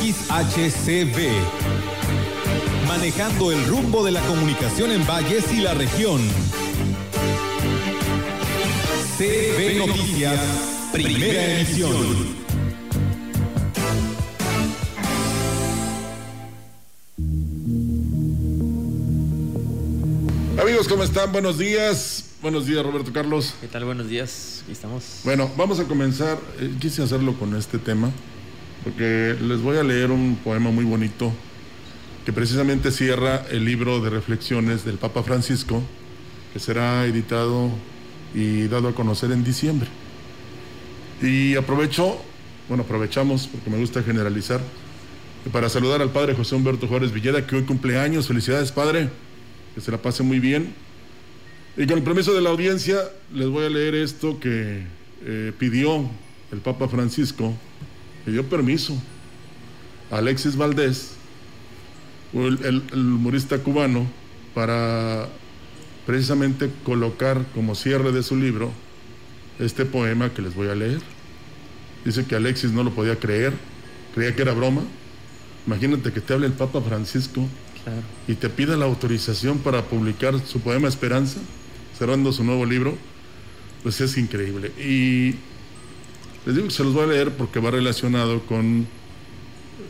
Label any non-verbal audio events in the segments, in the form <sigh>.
XHCB. Manejando el rumbo de la comunicación en Valles y la región. CB Noticias, primera edición. Amigos, ¿cómo están? Buenos días. Buenos días, Roberto Carlos. ¿Qué tal? Buenos días. Aquí estamos. Bueno, vamos a comenzar. Eh, quise hacerlo con este tema porque les voy a leer un poema muy bonito que precisamente cierra el libro de reflexiones del Papa Francisco, que será editado y dado a conocer en diciembre. Y aprovecho, bueno, aprovechamos, porque me gusta generalizar, para saludar al padre José Humberto Juárez Villeda, que hoy cumple años. Felicidades, padre, que se la pase muy bien. Y con el permiso de la audiencia, les voy a leer esto que eh, pidió el Papa Francisco le dio permiso a Alexis Valdés, el, humorista cubano, para precisamente colocar como cierre de su libro este poema que les voy a leer. Dice que Alexis no lo podía creer, creía que era broma. Imagínate que te hable el Papa Francisco y te pida la autorización para publicar su poema Esperanza, cerrando su nuevo libro. Pues es increíble. Y les digo que se los voy a leer porque va relacionado con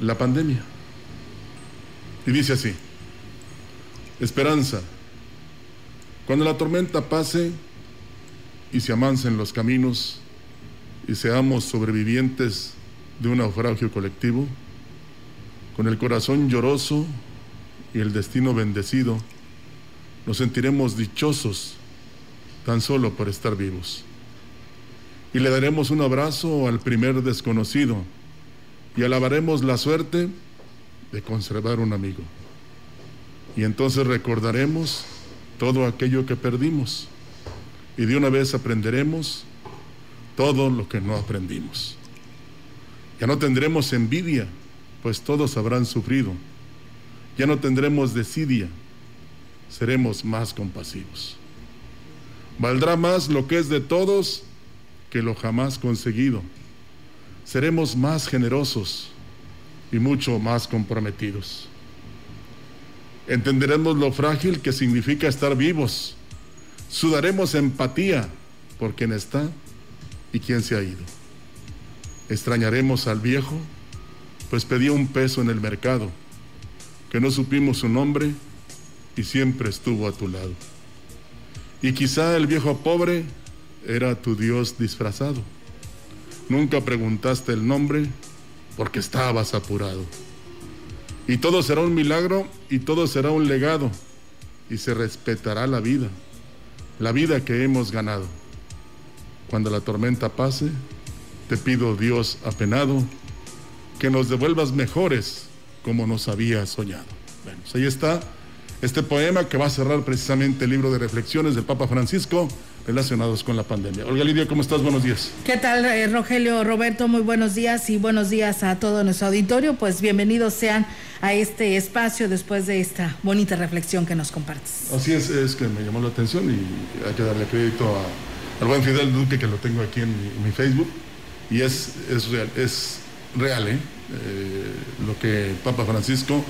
la pandemia. Y dice así, esperanza, cuando la tormenta pase y se amancen los caminos y seamos sobrevivientes de un naufragio colectivo, con el corazón lloroso y el destino bendecido, nos sentiremos dichosos tan solo por estar vivos y le daremos un abrazo al primer desconocido y alabaremos la suerte de conservar un amigo. Y entonces recordaremos todo aquello que perdimos y de una vez aprenderemos todo lo que no aprendimos. Ya no tendremos envidia, pues todos habrán sufrido. Ya no tendremos desidia, seremos más compasivos. Valdrá más lo que es de todos que lo jamás conseguido. Seremos más generosos y mucho más comprometidos. Entenderemos lo frágil que significa estar vivos. Sudaremos empatía por quien está y quien se ha ido. Extrañaremos al viejo, pues pedía un peso en el mercado, que no supimos su nombre y siempre estuvo a tu lado. Y quizá el viejo pobre era tu Dios disfrazado. Nunca preguntaste el nombre porque estabas apurado. Y todo será un milagro y todo será un legado y se respetará la vida, la vida que hemos ganado. Cuando la tormenta pase, te pido Dios apenado que nos devuelvas mejores como nos había soñado. Bueno, pues ahí está este poema que va a cerrar precisamente el libro de reflexiones del Papa Francisco relacionados con la pandemia. Olga Lidia, ¿cómo estás? Buenos días. ¿Qué tal, eh, Rogelio Roberto? Muy buenos días y buenos días a todo nuestro auditorio. Pues bienvenidos sean a este espacio después de esta bonita reflexión que nos compartes. Así es, es que me llamó la atención y hay que darle crédito al buen Fidel Duque que lo tengo aquí en mi, Facebook y es, es real, es real ¿eh? Eh, lo que Papa Francisco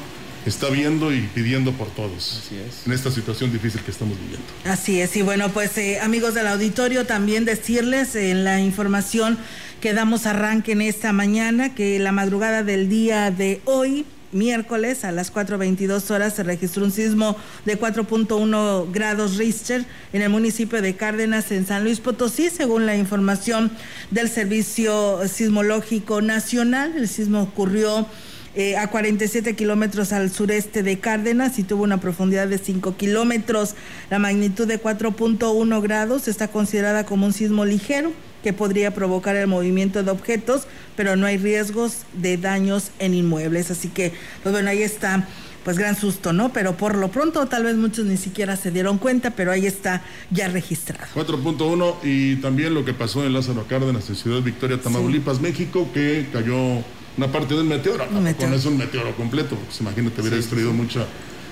está viendo y pidiendo por todos en esta situación difícil que estamos viviendo. Así es, y bueno, pues eh, amigos del auditorio, también decirles en la información que damos arranque en esta mañana que la madrugada del día de hoy, miércoles a las 4.22 horas se registró un sismo de 4.1 grados Richter en el municipio de Cárdenas, en San Luis Potosí, según la información del Servicio Sismológico Nacional. El sismo ocurrió eh, a 47 kilómetros al sureste de Cárdenas y tuvo una profundidad de 5 kilómetros. La magnitud de 4.1 grados está considerada como un sismo ligero que podría provocar el movimiento de objetos, pero no hay riesgos de daños en inmuebles. Así que, pues bueno, ahí está pues gran susto, ¿no? Pero por lo pronto tal vez muchos ni siquiera se dieron cuenta, pero ahí está ya registrado. 4.1 y también lo que pasó en Lázaro Cárdenas, en Ciudad Victoria, Tamaulipas, México, que cayó una parte del meteoro. No, meteoro. es un meteoro completo, pues imagínate, hubiera destruido mucha,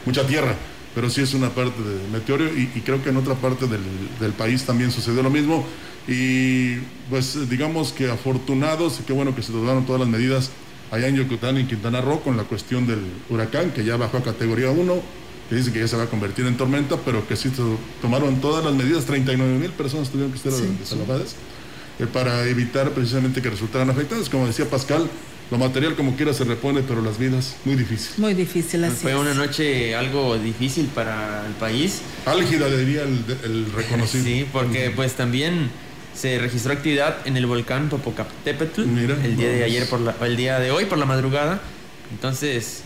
mucha tierra. Pero sí es una parte del meteoro y, creo que en otra parte del, del país también sucedió lo mismo. Y pues digamos que afortunados y qué bueno que se tomaron todas las medidas allá en Yucatán, en Quintana Roo, con la cuestión del huracán, que ya bajó a categoría 1, que dice que ya se va a convertir en tormenta, pero que sí tomaron todas las medidas, 39 mil personas tuvieron que estar sí, eh, para evitar precisamente que resultaran afectadas. Como decía Pascal, lo material como quiera se repone, pero las vidas muy difícil. Muy difícil, así Fue una noche algo difícil para el país. Álgida, diría el, el reconocido. Sí, porque pues también se registró actividad en el volcán Popocatépetl el día de ayer por la, el día de hoy por la madrugada. Entonces,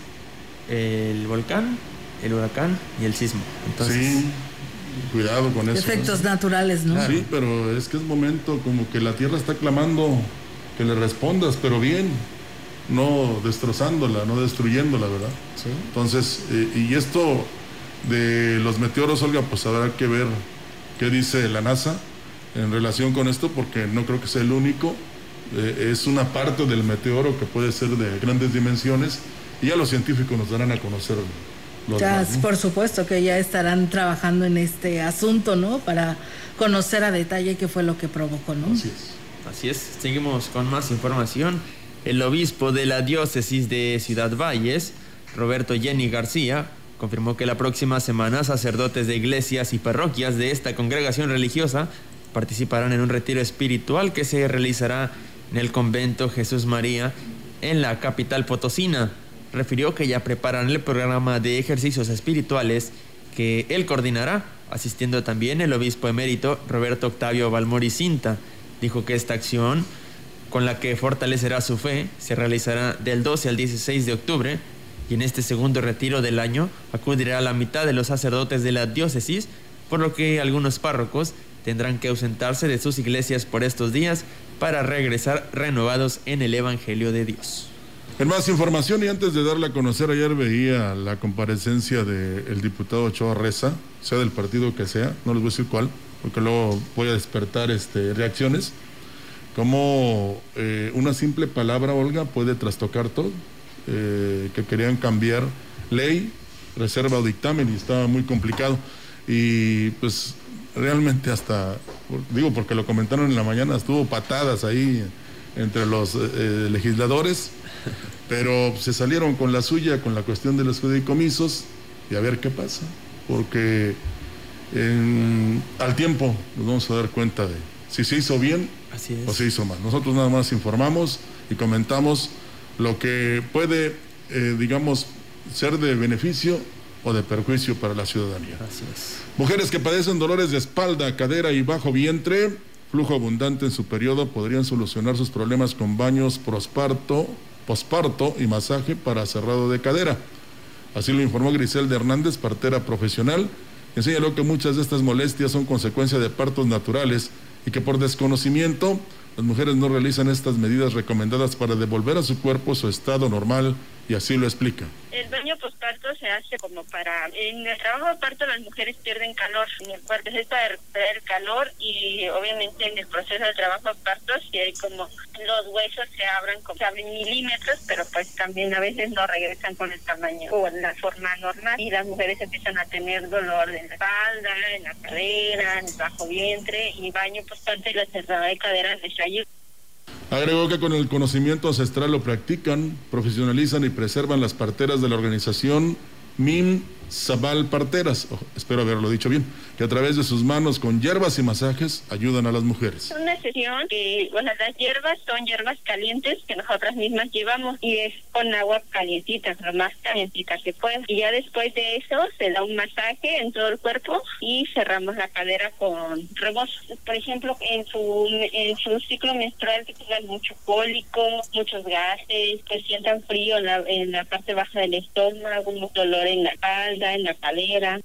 el volcán, el huracán y el sismo. Entonces, sí, cuidado con eso. Efectos naturales, ¿no? Sí, pero es que es momento como que la tierra está clamando que le respondas, pero bien, no destrozándola, no destruyéndola, ¿verdad? Sí. Entonces, eh, y esto de los meteoros, Olga, pues habrá que ver qué dice la NASA en relación con esto porque no creo que sea el único. Eh, es una parte del meteoro que puede ser de grandes dimensiones y ya los científicos nos darán a conocer. Los ya, por supuesto que ya estarán trabajando en este asunto, ¿no? Para conocer a detalle qué fue lo que provocó, ¿no? Así es. Así es. Seguimos con más información. El obispo de la diócesis de Ciudad Valles, Roberto Jenny García, confirmó que la próxima semana sacerdotes de iglesias y parroquias de esta congregación religiosa participarán en un retiro espiritual que se realizará en el convento Jesús María en la capital potosina. Refirió que ya preparan el programa de ejercicios espirituales que él coordinará, asistiendo también el obispo emérito Roberto Octavio Balmori Cinta. Dijo que esta acción, con la que fortalecerá su fe, se realizará del 12 al 16 de octubre y en este segundo retiro del año acudirá la mitad de los sacerdotes de la diócesis, por lo que algunos párrocos tendrán que ausentarse de sus iglesias por estos días para regresar renovados en el Evangelio de Dios. En más información y antes de darle a conocer, ayer veía la comparecencia del diputado Ochoa Reza, sea del partido que sea, no les voy a decir cuál, porque luego voy a despertar este, reacciones, como eh, una simple palabra, Olga, puede trastocar todo, eh, que querían cambiar ley, reserva o dictamen y estaba muy complicado. Y pues realmente hasta, digo porque lo comentaron en la mañana, estuvo patadas ahí entre los eh, eh, legisladores, pero se salieron con la suya con la cuestión de los fideicomisos y a ver qué pasa, porque al tiempo nos vamos a dar cuenta de si se hizo bien o se hizo mal. Nosotros nada más informamos y comentamos lo que puede, eh, digamos, ser de beneficio o de perjuicio para la ciudadanía. Mujeres que padecen dolores de espalda, cadera y bajo vientre, flujo abundante en su periodo, podrían solucionar sus problemas con baños prosparto, posparto y masaje para cerrado de cadera. Así lo informó Griselda Hernández, partera profesional, que señaló que muchas de estas molestias son consecuencia de partos naturales y que por desconocimiento las mujeres no realizan estas medidas recomendadas para devolver a su cuerpo su estado normal y así lo explica. El baño postparto se hace como para... En el trabajo de parto las mujeres pierden calor en el cuerpo, es para el calor y obviamente en el proceso de trabajo de parto si hay como los huesos se abren, como, se abren milímetros, pero pues también a veces no regresan con el tamaño o en la forma normal y las mujeres empiezan a tener dolor en la espalda, en la cadera, en el bajo vientre y baño postparto y la cerrada de cadera les ayuda. Agregó que con el conocimiento ancestral lo practican, profesionalizan y preservan las parteras de la organización MIM Zabal Parteras, espero haberlo dicho bien, que a través de sus manos con hierbas y masajes ayudan a las mujeres. Es una sesión que, bueno, las hierbas son hierbas calientes que nosotras mismas llevamos y es con agua calientita, lo más calientita que pueda. Y ya después de eso se da un masaje en todo el cuerpo y cerramos la cadera con remos. Por ejemplo, en su, en su ciclo menstrual que tengan mucho cólico, muchos gases, que sientan frío en la, en la parte baja del estómago, un dolor en la en la.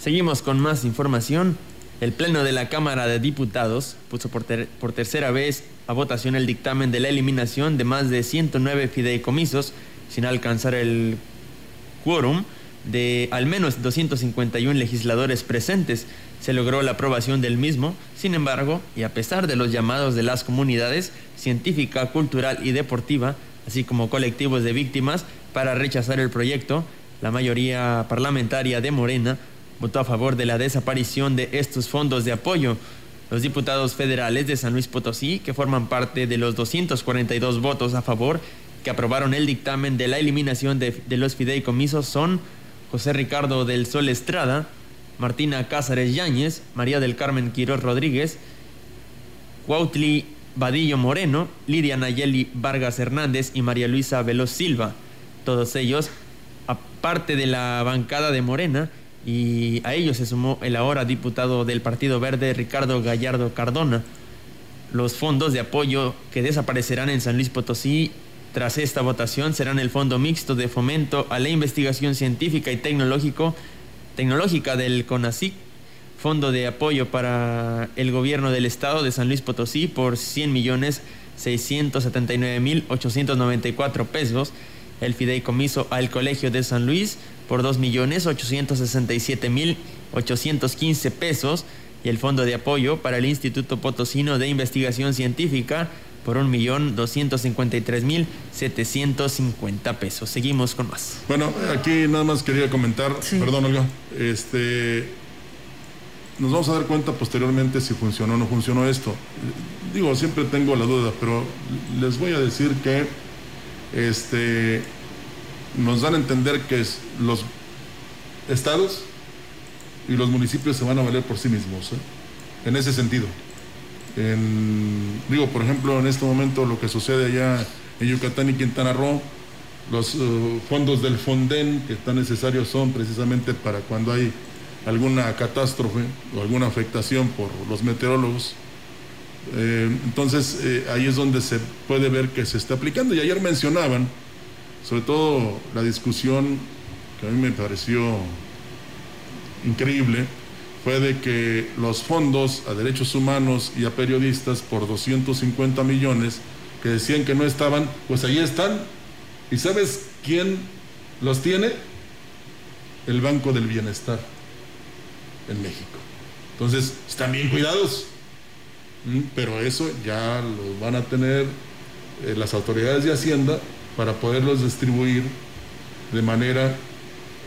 Seguimos con más información. El Pleno de la Cámara de Diputados puso por, por tercera vez a votación el dictamen de la eliminación de más de 109 fideicomisos sin alcanzar el quórum de al menos 251 legisladores presentes. Se logró la aprobación del mismo, sin embargo, y a pesar de los llamados de las comunidades científica, cultural y deportiva, así como colectivos de víctimas, para rechazar el proyecto, la mayoría parlamentaria de Morena votó a favor de la desaparición de estos fondos de apoyo. Los diputados federales de San Luis Potosí, que forman parte de los 242 votos a favor que aprobaron el dictamen de la eliminación de, los fideicomisos, son José Ricardo del Sol Estrada, Martina Cázares Yáñez, María del Carmen Quiroz Rodríguez, Cuautli Vadillo Moreno, Lidia Nayeli Vargas Hernández y María Luisa Veloz Silva. Todos ellos, aparte de la bancada de Morena, y a ellos se sumó el ahora diputado del Partido Verde Ricardo Gallardo Cardona. Los fondos de apoyo que desaparecerán en San Luis Potosí tras esta votación serán el Fondo Mixto de Fomento a la Investigación Científica y Tecnológica del CONACIC, Fondo de Apoyo para el Gobierno del Estado de San Luis Potosí por 100 millones 679 mil 894 pesos, el fideicomiso al Colegio de San Luis por 2 millones 867 mil 815 pesos y el Fondo de Apoyo para el Instituto Potosino de Investigación Científica por un millón doscientos mil setecientos pesos. Seguimos con más. Bueno, aquí nada más quería comentar, perdón Olga, este, nos vamos a dar cuenta posteriormente si funcionó o no funcionó esto. Digo, siempre tengo la duda, pero les voy a decir que este, nos dan a entender que los estados y los municipios se van a valer por sí mismos, ¿eh? en ese sentido digo, por ejemplo, en este momento lo que sucede allá en Yucatán y Quintana Roo, los uh, fondos del Fonden que tan necesarios son precisamente para cuando hay alguna catástrofe o alguna afectación por los meteorólogos. Eh, entonces eh, ahí es donde se puede ver que se está aplicando. Y ayer mencionaban, sobre todo la discusión que a mí me pareció increíble, fue de que los fondos a derechos humanos y a periodistas por 250 millones que decían que no estaban, pues ahí están. ¿Y sabes quién los tiene? El Banco del Bienestar en México. Entonces, están bien cuidados. Pero eso ya lo van a tener eh, las autoridades de Hacienda para poderlos distribuir de manera,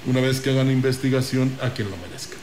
una vez que hagan investigación, a quien lo merezca.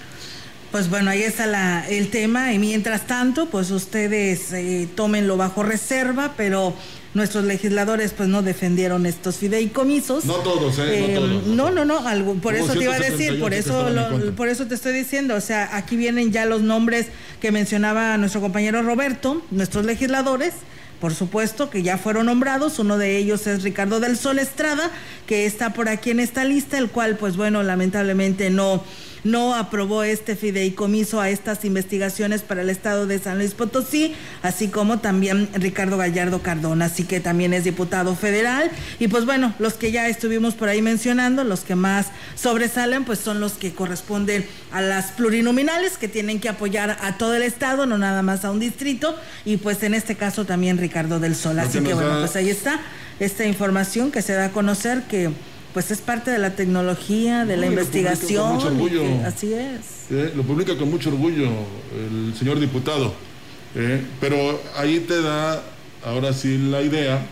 Pues bueno, ahí está la, el tema y mientras tanto, pues ustedes eh, tómenlo bajo reserva, pero nuestros legisladores pues no defendieron estos fideicomisos. No todos, ¿eh? no, no, no, algo, por eso te iba a decir, por eso, por eso te estoy diciendo, o sea, aquí vienen ya los nombres que mencionaba nuestro compañero Roberto, nuestros legisladores. Por supuesto que ya fueron nombrados, uno de ellos es Ricardo del Sol Estrada, que está por aquí en esta lista, el cual pues bueno, lamentablemente no, no aprobó este fideicomiso a estas investigaciones para el estado de San Luis Potosí, así como también Ricardo Gallardo Cardona, así que también es diputado federal. Y pues bueno, los que ya estuvimos por ahí mencionando, los que más sobresalen, pues son los que corresponden a las plurinominales que tienen que apoyar a todo el estado, no nada más a un distrito, y pues en este caso también Ricardo del Sol. Así que bueno, pues ahí está esta información que se da a conocer que pues es parte de la tecnología, de la investigación. así es. Eh, lo publica con mucho orgullo el señor diputado. Eh, pero ahí te da ahora sí la idea,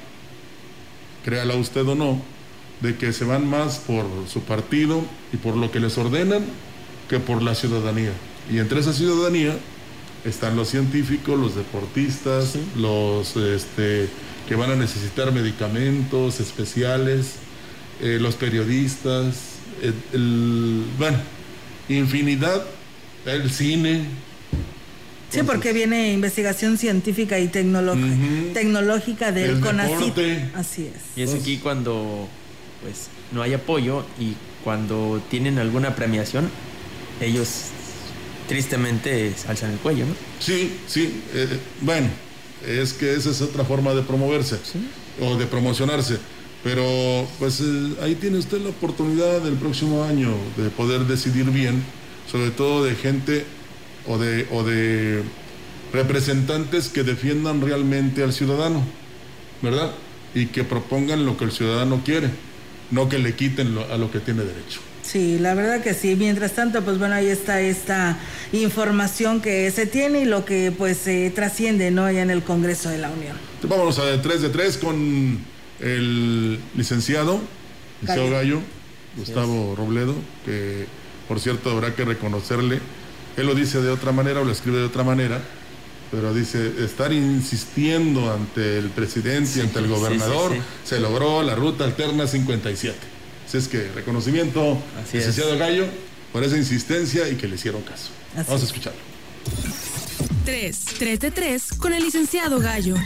créala usted o no, de que se van más por su partido y por lo que les ordenan que por la ciudadanía. Y entre esa ciudadanía están los científicos, los deportistas, los este, que van a necesitar medicamentos especiales eh, los periodistas, el, bueno, infinidad, el cine. Sí, porque viene investigación científica y tecnológica del CONACYT. Así es. Y es aquí cuando pues no hay apoyo y cuando tienen alguna premiación, ellos tristemente alzan el cuello, ¿no? Sí, sí. Eh, bueno, es que esa es otra forma de promoverse o de promocionarse pero pues eh, ahí tiene usted la oportunidad del próximo año de poder decidir bien, sobre todo de gente o de, o de representantes que defiendan realmente al ciudadano, ¿verdad? Y que propongan lo que el ciudadano quiere, no que le quiten a lo que tiene derecho. Sí, la verdad que sí. Mientras tanto, pues bueno, ahí está esta información que se tiene y lo que pues se trasciende, ¿no? Allá en el Congreso de la Unión. Vamos a 3 de 3 con el licenciado, licenciado Gallo, Gustavo Robledo, que por cierto habrá que reconocerle. Él lo dice de otra manera o lo escribe de otra manera, pero dice, estar insistiendo ante el presidente y ante el gobernador, se logró la ruta alterna 57. Así es que reconocimiento, licenciado Gallo, por esa insistencia y que le hicieron caso. Vamos a escucharlo. 3, 3 de 3 con el licenciado Gallo.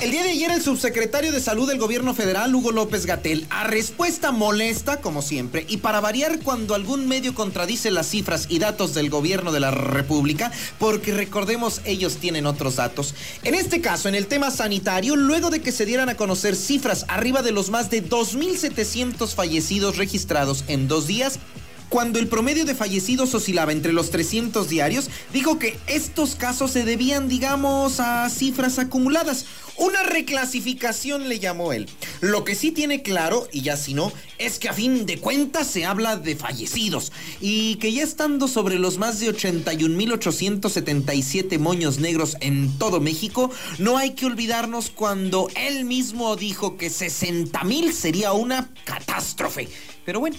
El día de ayer el subsecretario de Salud del Gobierno Federal, Hugo López Gatel, a respuesta molesta, como siempre, y para variar cuando algún medio contradice las cifras y datos del Gobierno de la República, porque recordemos, ellos tienen otros datos. En este caso, en el tema sanitario, luego de que se dieran a conocer cifras arriba de los más de 2.700 fallecidos registrados en dos días, cuando el promedio de fallecidos oscilaba entre los 300 diarios, dijo que estos casos se debían, digamos, a cifras acumuladas. Una reclasificación le llamó él. Lo que sí tiene claro, y ya si no, es que a fin de cuentas se habla de fallecidos y que ya estando sobre los más de 81.877 moños negros en todo México, no hay que olvidarnos cuando él mismo dijo que 60.000 sería una catástrofe. Pero bueno,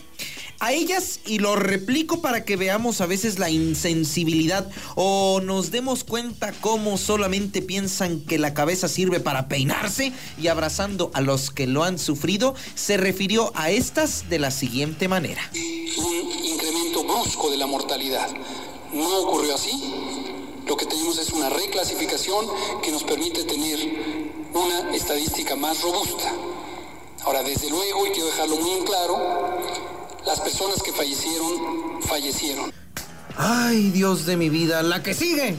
a ellas y lo replico para que veamos a veces la insensibilidad o nos demos cuenta cómo solamente piensan que la cabeza sirve para peinarse y abrazando a los que lo han sufrido, se refirió a estas de la siguiente manera. Un incremento brusco de la mortalidad. No ocurrió así. Lo que tenemos es una reclasificación que nos permite tener una estadística más robusta. Ahora, desde luego, y quiero dejarlo muy en claro, las personas que fallecieron, fallecieron. Ay, Dios de mi vida, la que sigue.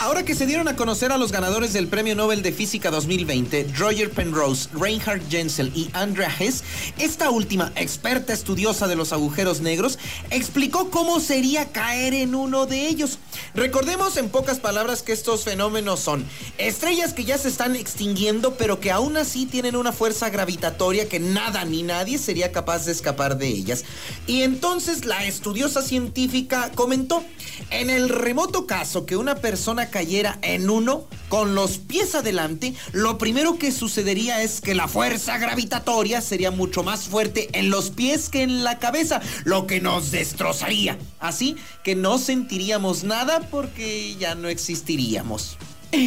Ahora que se dieron a conocer a los ganadores del Premio Nobel de Física 2020, Roger Penrose, Reinhard Jensel y Andrea Hess, esta última experta estudiosa de los agujeros negros, explicó cómo sería caer en uno de ellos. Recordemos en pocas palabras que estos fenómenos son estrellas que ya se están extinguiendo, pero que aún así tienen una fuerza gravitatoria que nada ni nadie sería capaz de escapar de ellas. Y entonces la estudiosa científica comentó, en el remoto caso que una persona cayera en uno con los pies adelante, lo primero que sucedería es que la fuerza gravitatoria sería mucho más fuerte en los pies que en la cabeza, lo que nos destrozaría. Así que no sentiríamos nada porque ya no existiríamos. <sighs>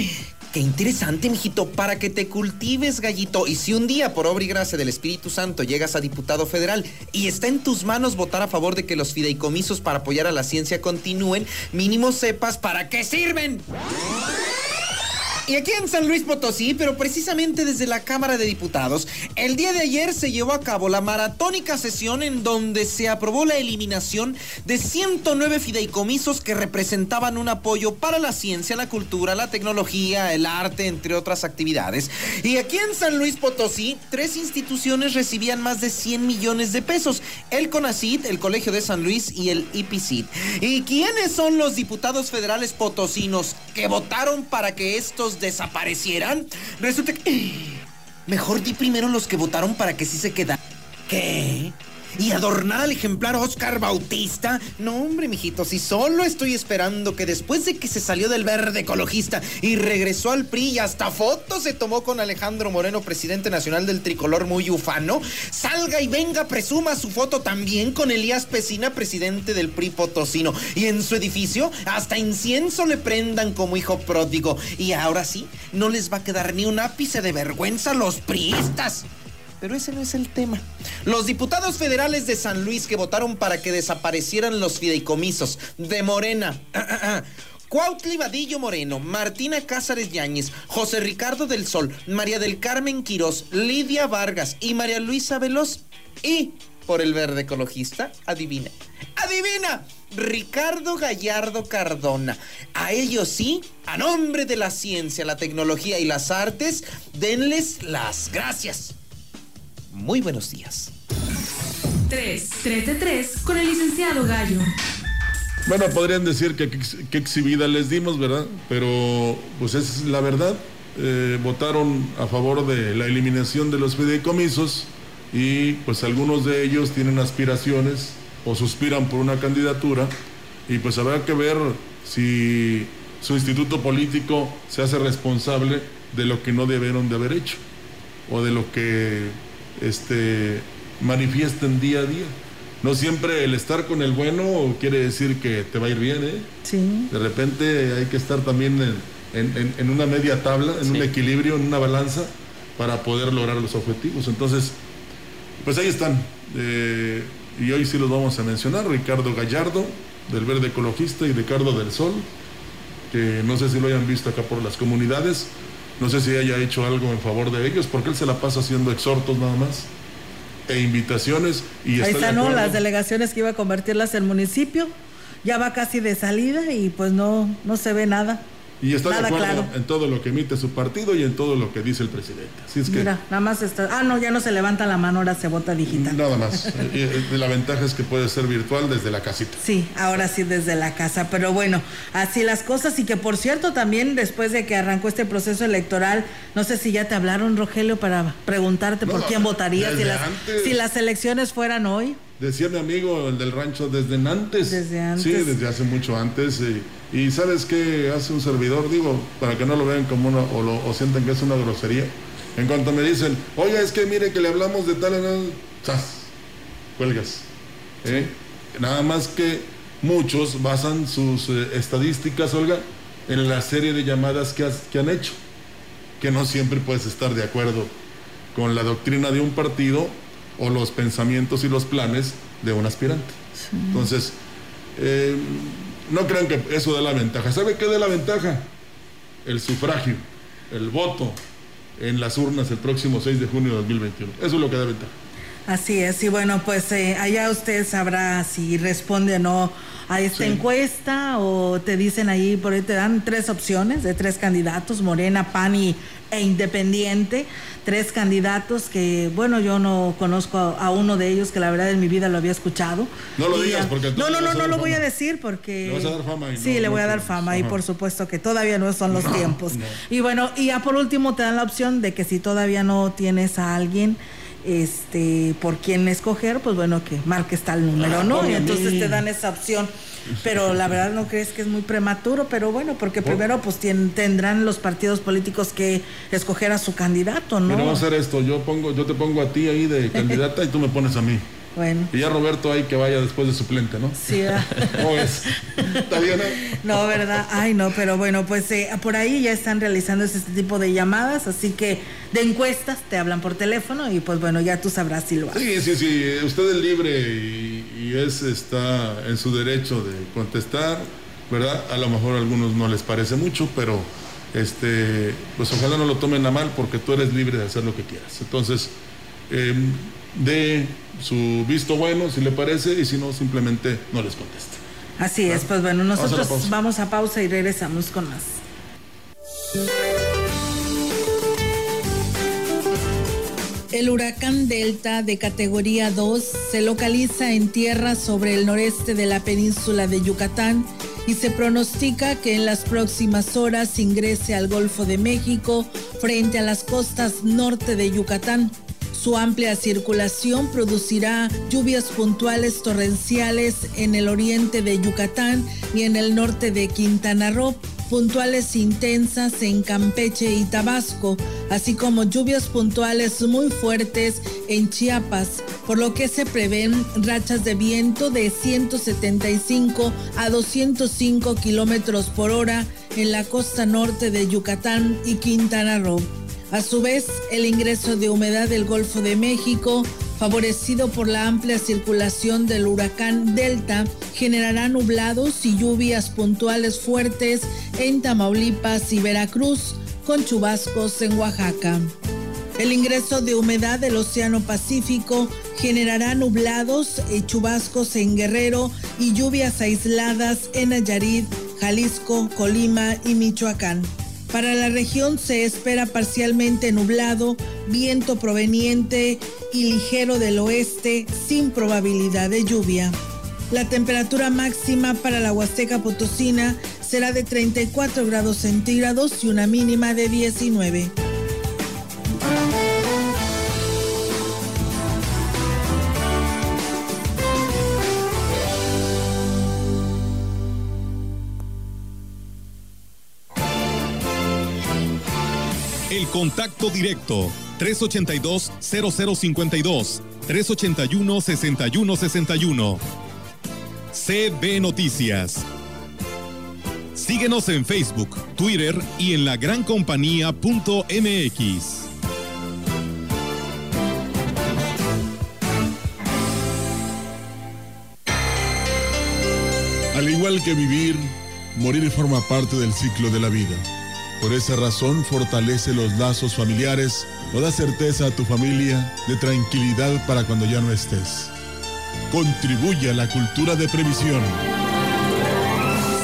Qué interesante, mijito, para que te cultives, gallito. Y si un día, por obra y gracia del Espíritu Santo, llegas a diputado federal y está en tus manos votar a favor de que los fideicomisos para apoyar a la ciencia continúen, mínimo sepas para qué sirven. Y aquí en San Luis Potosí, pero precisamente desde la Cámara de Diputados, el día de ayer se llevó a cabo la maratónica sesión en donde se aprobó la eliminación de 109 fideicomisos que representaban un apoyo para la ciencia, la cultura, la tecnología, el arte, entre otras actividades. Y aquí en San Luis Potosí, tres instituciones recibían más de 100 millones de pesos. El CONACID, el Colegio de San Luis y el IPCID. ¿Y quiénes son los diputados federales potosinos que votaron para que estos desaparecieran, resulta que... Mejor di primero los que votaron para que sí se quedaran. ¿Qué? Y adornar al ejemplar Oscar Bautista. No, hombre, mijito, si solo estoy esperando que después de que se salió del verde ecologista y regresó al PRI y hasta fotos se tomó con Alejandro Moreno, presidente nacional del tricolor muy ufano, salga y venga, presuma su foto también con Elías Pesina, presidente del PRI Potosino. Y en su edificio hasta incienso le prendan como hijo pródigo. Y ahora sí, no les va a quedar ni un ápice de vergüenza a los priistas. Pero ese no es el tema. Los diputados federales de San Luis que votaron para que desaparecieran los fideicomisos de Morena. <clears throat> Cuautli Vadillo Moreno, Martina Cázares Yáñez, José Ricardo del Sol, María del Carmen Quirós, Lidia Vargas y María Luisa Veloz. Y por el verde ecologista, adivina. ¡Adivina! Ricardo Gallardo Cardona. A ellos sí, a nombre de la ciencia, la tecnología y las artes, denles las gracias. Muy buenos días. 3. 3 de 3 con el licenciado Gallo. Bueno, podrían decir que qué exhibida les dimos, ¿verdad? Pero pues es la verdad. Eh, votaron a favor de la eliminación de los fideicomisos y pues algunos de ellos tienen aspiraciones o suspiran por una candidatura y pues habrá que ver si su instituto político se hace responsable de lo que no debieron de haber hecho o de lo que este, manifiesten día a día. No siempre el estar con el bueno quiere decir que te va a ir bien, ¿eh? Sí. De repente hay que estar también en, una media tabla, en un equilibrio, en una balanza, para poder lograr los objetivos. Entonces, pues ahí están. Eh, y hoy sí los vamos a mencionar. Ricardo Gallardo, del Verde Ecologista, y Ricardo del Sol, que no sé si lo hayan visto acá por las comunidades. No sé si haya hecho algo en favor de ellos, porque él se la pasa haciendo exhortos nada más e invitaciones. Y Ahí están las delegaciones que iba a convertirlas en municipio. Ya va casi de salida y pues no, no se ve nada. Y está de acuerdo en todo lo que emite su partido y en todo lo que dice el presidente. Así es que, Mira, nada más está. Ah, no, ya no se levanta la mano, ahora se vota digital. Nada más. <laughs> la ventaja es que puede ser virtual desde la casita. Sí, ahora sí desde la casa. Pero bueno, así las cosas. Y que por cierto, también después de que arrancó este proceso electoral, no sé si ya te hablaron, Rogelio, para preguntarte por quién votarías si las, si las elecciones fueran hoy. Decía mi amigo, el del rancho, desde antes. Desde antes. Sí, desde hace mucho antes. Y, sabes qué hace un servidor, digo, para que no lo vean como una, o, lo, sientan que es una grosería. En cuanto me dicen, oiga, es que mire que le hablamos de tal, ¡zas! Cuelgas. ¿eh? Nada más que muchos basan sus eh, estadísticas, Olga, en la serie de llamadas que, que han hecho. Que no siempre puedes estar de acuerdo con la doctrina de un partido o los pensamientos y los planes de un aspirante. Entonces, eh, no crean que eso dé la ventaja. ¿Sabe qué da la ventaja? El sufragio, el voto en las urnas el próximo 6 de junio de 2021. Eso es lo que da ventaja. Así es, y bueno, pues eh, allá usted sabrá si responde o no a esta encuesta o te dicen ahí, por ahí te dan tres opciones de tres candidatos, Morena, PAN y, e Independiente, tres candidatos que, bueno, yo no conozco a, uno de ellos que la verdad en mi vida lo había escuchado. No lo digas porque... No, no, no, no lo voy a decir porque... Le vas a dar fama. sí, le voy a dar fama y por supuesto que todavía no son los tiempos. Y bueno, y ya por último te dan la opción de que si todavía no tienes a alguien este por quién escoger, pues bueno, que marques tal número, ah, ¿no? Y entonces te dan esa opción. Pero la verdad no crees que es muy prematuro, pero bueno, porque primero pues tendrán los partidos políticos que escoger a su candidato, ¿no? Pero vamos a hacer esto, yo pongo, yo te pongo a ti ahí de candidata y tú me pones a mí. Bueno. Y ya Roberto ahí que vaya después de suplente, ¿no? Sí. <laughs> ¿Cómo es? ¿Está bien? No, ¿verdad? Ay, no, pero bueno, pues eh, por ahí ya están realizando este tipo de llamadas, así que de encuestas te hablan por teléfono y pues bueno, ya tú sabrás si lo haces. Sí, sí, sí, usted es libre y, y, es, está en su derecho de contestar, ¿verdad? A lo mejor a algunos no les parece mucho, pero este, pues ojalá no lo tomen a mal porque tú eres libre de hacer lo que quieras. Entonces, eh, de su visto bueno, si le parece, y si no, simplemente no les contesta. Así es, pues bueno, nosotros vamos a pausa y regresamos con más. El huracán Delta de categoría 2 se localiza en tierra sobre el noreste de la península de Yucatán y se pronostica que en las próximas horas ingrese al Golfo de México frente a las costas norte de Yucatán. Su amplia circulación producirá lluvias puntuales torrenciales en el oriente de Yucatán y en el norte de Quintana Roo, puntuales intensas en Campeche y Tabasco, así como lluvias puntuales muy fuertes en Chiapas, por lo que se prevén rachas de viento de 175 a 205 kilómetros por hora en la costa norte de Yucatán y Quintana Roo. A su vez, el ingreso de humedad del Golfo de México, favorecido por la amplia circulación del huracán Delta, generará nublados y lluvias puntuales fuertes en Tamaulipas y Veracruz, con chubascos en Oaxaca. El ingreso de humedad del Océano Pacífico generará nublados y chubascos en Guerrero y lluvias aisladas en Nayarit, Jalisco, Colima y Michoacán. Para la región se espera parcialmente nublado, viento proveniente y ligero del oeste sin probabilidad de lluvia. La temperatura máxima para la Huasteca Potosina será de 34 grados centígrados y una mínima de 19. Contacto directo 382-0052, 381-6161. CB Noticias. Síguenos en Facebook, Twitter y en la gran compañía.mx. Al igual que vivir, morir forma parte del ciclo de la vida. Por esa razón fortalece los lazos familiares o da certeza a tu familia de tranquilidad para cuando ya no estés. Contribuye a la cultura de previsión.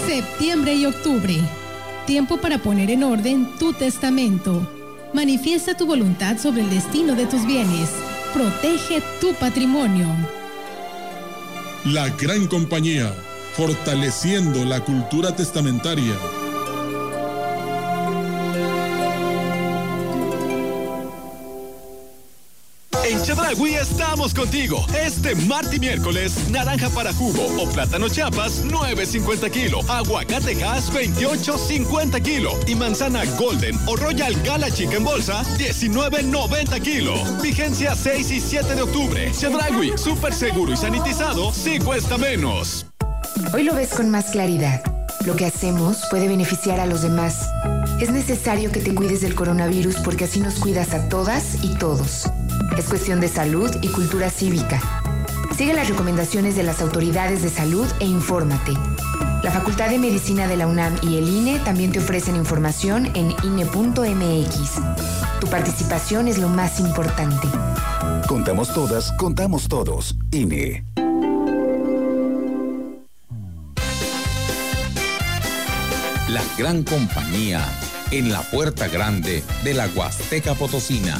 Septiembre y octubre. Tiempo para poner en orden tu testamento. Manifiesta tu voluntad sobre el destino de tus bienes. Protege tu patrimonio. La gran compañía, fortaleciendo la cultura testamentaria. Chedragui estamos contigo. Este martes y miércoles, naranja para jugo o plátano chapas, 9.50 kilo. Aguacate gas, 28.50 kilo. Y manzana golden o royal gala chica en bolsa, 19.90 kilo. Vigencia 6 y 7 de octubre. Chedragui, súper seguro y sanitizado, sí cuesta menos. Hoy lo ves con más claridad. Lo que hacemos puede beneficiar a los demás. Es necesario que te cuides del coronavirus porque así nos cuidas a todas y todos. Es cuestión de salud y cultura cívica. Sigue las recomendaciones de las autoridades de salud e infórmate. La Facultad de Medicina de la UNAM y el INE también te ofrecen información en INE.mx. Tu participación es lo más importante. Contamos todas, contamos todos. INE. La gran compañía en la puerta grande de la Huasteca Potosina.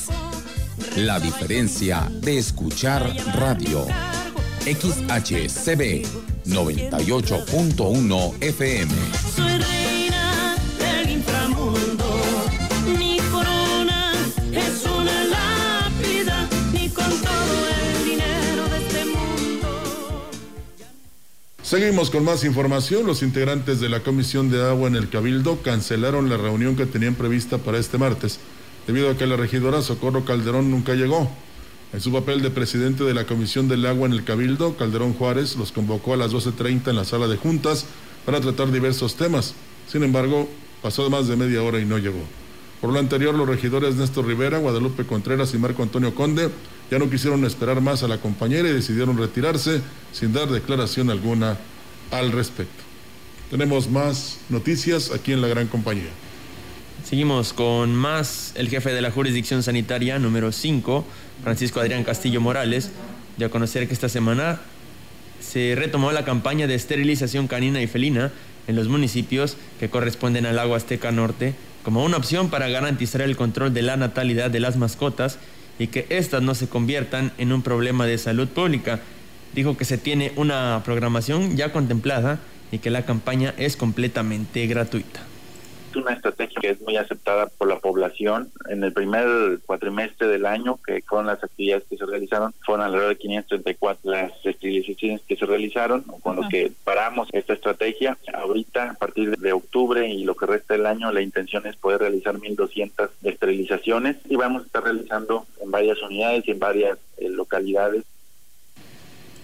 la diferencia de escuchar radio. XHCB 98.1 FM. Soy reina del inframundo. Mi corona es una lápida. Ni con todo el dinero de este mundo. Seguimos con más información. Los integrantes de la Comisión de Agua en el Cabildo cancelaron la reunión que tenían prevista para este martes, debido a que la regidora Socorro Calderón nunca llegó. En su papel de presidente de la Comisión del Agua en el Cabildo, Calderón Juárez los convocó a las 12.30 en la sala de juntas para tratar diversos temas. Sin embargo, pasó más de media hora y no llegó. Por lo anterior, los regidores Néstor Rivera, Guadalupe Contreras y Marco Antonio Conde ya no quisieron esperar más a la compañera y decidieron retirarse sin dar declaración alguna al respecto. Tenemos más noticias aquí en la gran compañía. Seguimos con más. El jefe de la jurisdicción sanitaria número 5, Francisco Adrián Castillo Morales, dio a conocer que esta semana se retomó la campaña de esterilización canina y felina en los municipios que corresponden al agua Azteca Norte como una opción para garantizar el control de la natalidad de las mascotas y que éstas no se conviertan en un problema de salud pública. Dijo que se tiene una programación ya contemplada y que la campaña es completamente gratuita. Es una estrategia que es muy aceptada por la población. En el primer cuatrimestre del año, que fueron las actividades que se realizaron, fueron alrededor de 534 las esterilizaciones que se realizaron, con lo que paramos esta estrategia. Ahorita, a partir de octubre y lo que resta del año, la intención es poder realizar 1.200 esterilizaciones y vamos a estar realizando en varias unidades y en varias eh, localidades.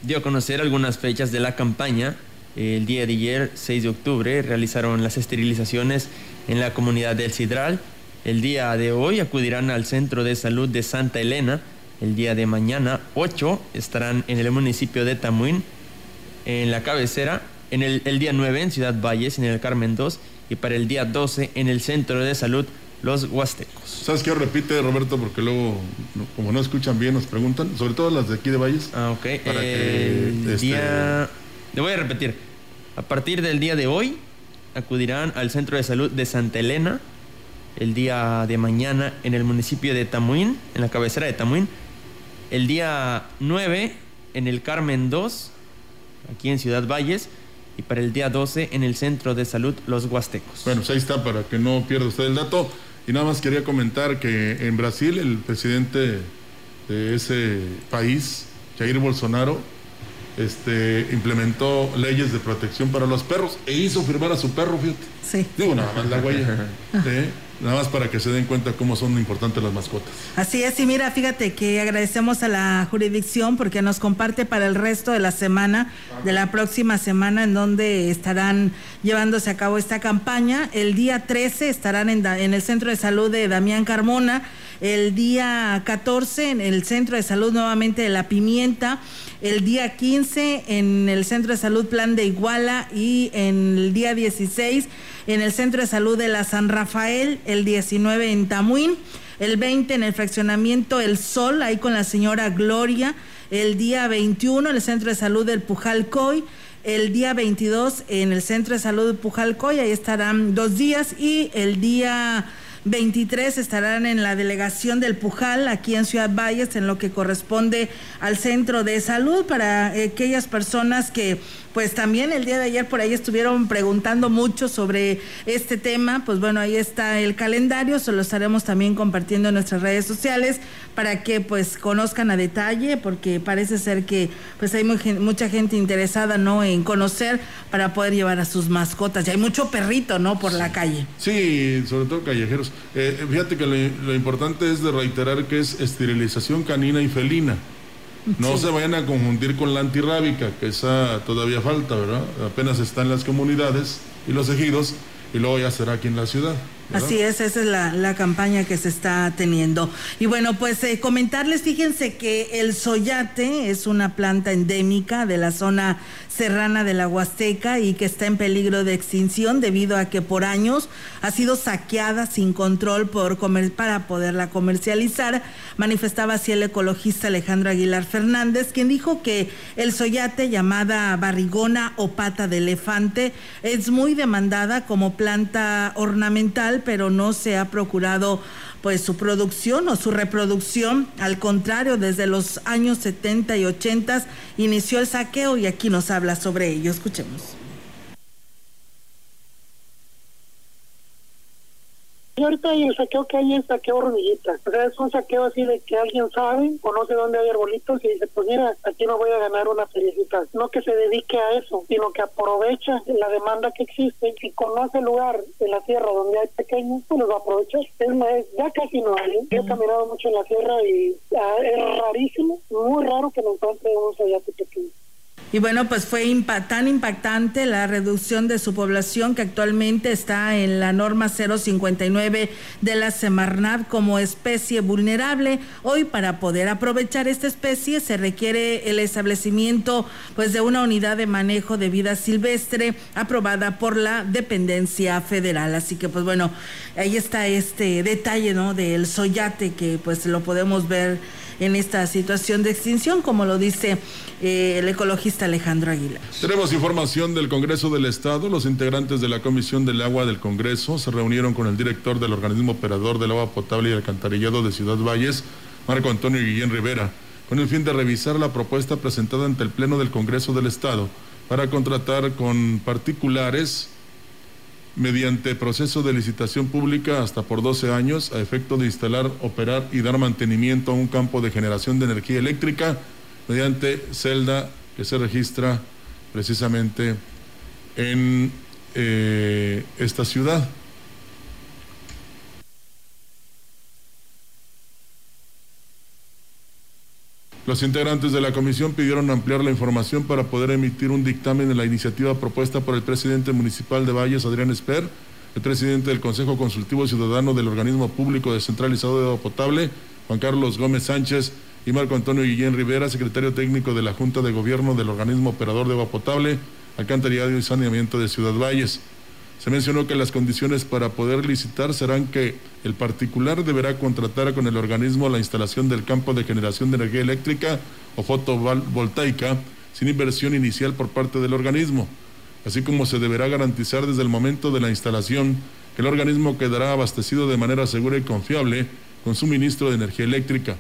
Dio a conocer algunas fechas de la campaña El día de ayer, 6 de octubre, realizaron las esterilizaciones en la comunidad del Sidral. El día de hoy acudirán al Centro de Salud de Santa Elena. El día de mañana, 8, estarán en el municipio de Tamuín, en la cabecera. En el, el día 9, en Ciudad Valles, en el Carmen 2. Y para el día 12, en el Centro de Salud Los Huastecos. ¿Sabes qué? Repite, Roberto, porque luego, no- como no escuchan bien, nos preguntan, sobre todo las de aquí de Valles. Ah, ok. Para el que, este, día... Le voy a repetir. A partir del día de hoy, acudirán al Centro de Salud de Santa Elena. El día de mañana en el municipio de Tamuín, en la cabecera de Tamuín. El día 9 en el Carmen 2, aquí en Ciudad Valles. Y para el día 12 en el Centro de Salud Los Huastecos. Bueno, pues ahí está para que no pierda usted el dato. Y nada más quería comentar que en Brasil el presidente de ese país, Jair Bolsonaro, este, implementó leyes de protección para los perros e hizo firmar a su perro, fíjate. Sí. Digo, nada más la huella. <laughs> ¿eh? Nada más para que se den cuenta cómo son importantes las mascotas. Así es, y mira, fíjate que agradecemos a la jurisdicción porque nos comparte para el resto de la semana, de la próxima semana, en donde estarán llevándose a cabo esta campaña. El día 13 estarán en, en el Centro de Salud de Damián Carmona, el día 14 en el Centro de Salud nuevamente de La Pimienta, el día 15 en el Centro de Salud Plan de Iguala y en el día 16 en el Centro de Salud de la San Rafael, el 19 en Tamuín, el 20 en el fraccionamiento El Sol, ahí con la señora Gloria, el día 21 en el Centro de Salud del Pujalcoy, el día 22 en el Centro de Salud de Pujalcoy, ahí estarán dos días, y el día 23 estarán en la delegación del Pujal, aquí en Ciudad Valles, en lo que corresponde al centro de salud para eh, aquellas personas que pues también el día de ayer por ahí estuvieron preguntando mucho sobre este tema, pues bueno, ahí está el calendario, se lo estaremos también compartiendo en nuestras redes sociales para que pues conozcan a detalle, porque parece ser que pues hay mucha gente interesada, ¿no?, en conocer para poder llevar a sus mascotas, y hay mucho perrito, ¿no?, por la calle. Sí, sobre todo callejeros. Eh, fíjate que lo, lo importante es de reiterar que es esterilización canina y felina. No se vayan a confundir con la antirrábica, que esa todavía falta, ¿verdad? Apenas está en las comunidades y los ejidos, y luego ya será aquí en la ciudad. ¿verdad? Así es, esa es la, la campaña que se está teniendo. Y bueno, pues eh, comentarles, fíjense que el soyate es una planta endémica de la zona serrana de la Huasteca y que está en peligro de extinción debido a que por años ha sido saqueada sin control para poderla comercializar. Manifestaba así el ecologista Alejandro Aguilar Fernández, quien dijo que el soyate llamada barrigona o pata de elefante es muy demandada como planta ornamental, pero no se ha procurado pues su producción o su reproducción. Al contrario, desde los años 70 y 80 inició el saqueo y aquí nos habla sobre ello. Escuchemos. Y ahorita el saqueo que hay es saqueo hormiguita. O sea, es un saqueo así de que alguien sabe, conoce dónde hay arbolitos y dice, pues mira, aquí me voy a ganar una felicita. No que se dedique a eso, sino que aprovecha la demanda que existe y conoce el lugar en la sierra donde hay pequeños, pues los va a aprovechar. Es más, ya casi no hay. Yo he caminado mucho en la sierra y ah, es rarísimo, muy raro que me encuentre un sayate pequeño. Y bueno, pues fue tan impactante la reducción de su población que actualmente está en la norma 059 de la Semarnat como especie vulnerable. Hoy para poder aprovechar esta especie se requiere el establecimiento pues de una unidad de manejo de vida silvestre aprobada por la dependencia federal. Así que pues bueno, ahí está este detalle, ¿no? Del soyate que pues lo podemos ver en esta situación de extinción, como lo dice eh, el ecologista Alejandro Aguilar. Tenemos información del Congreso del Estado. Los integrantes de la Comisión del Agua del Congreso se reunieron con el director del organismo operador del agua potable y alcantarillado de Ciudad Valles, Marco Antonio Guillén Rivera, con el fin de revisar la propuesta presentada ante el Pleno del Congreso del Estado para contratar con particulares mediante proceso de licitación pública hasta por 12 años a efecto de instalar, operar y dar mantenimiento a un campo de generación de energía eléctrica mediante celda que se registra precisamente en eh, esta ciudad. Los integrantes de la comisión pidieron ampliar la información para poder emitir un dictamen de la iniciativa propuesta por el presidente municipal de Valles, Adrián Esper, el presidente del Consejo Consultivo Ciudadano del Organismo Público Descentralizado de Agua Potable, Juan Carlos Gómez Sánchez, y Marco Antonio Guillén Rivera, secretario técnico de la Junta de Gobierno del Organismo Operador de Agua Potable, Alcantarillado y Saneamiento de Ciudad Valles. Se mencionó que las condiciones para poder licitar serán que el particular deberá contratar con el organismo la instalación del campo de generación de energía eléctrica o fotovoltaica sin inversión inicial por parte del organismo, así como se deberá garantizar desde el momento de la instalación que el organismo quedará abastecido de manera segura y confiable con suministro de energía eléctrica.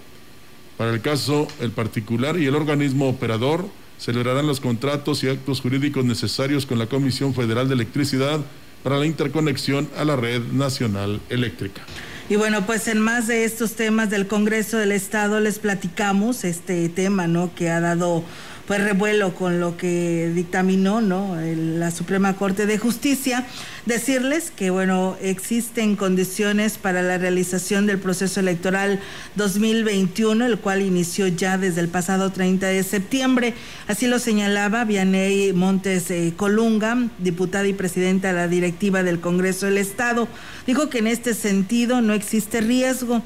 Para el caso, el particular y el organismo operador celebrarán los contratos y actos jurídicos necesarios con la Comisión Federal de Electricidad para la interconexión a la red nacional eléctrica. Y bueno, pues en más de estos temas del Congreso del Estado les platicamos este tema, ¿no? Que ha dado pues revuelo con lo que dictaminó, ¿no? La Suprema Corte de Justicia. Decirles que, bueno, existen condiciones para la realización del proceso electoral 2021, el cual inició ya desde el pasado 30 de septiembre. Así lo señalaba Vianey Montes eh, Colunga, diputada y presidenta de la directiva del Congreso del Estado. Dijo que en este sentido no existe riesgo.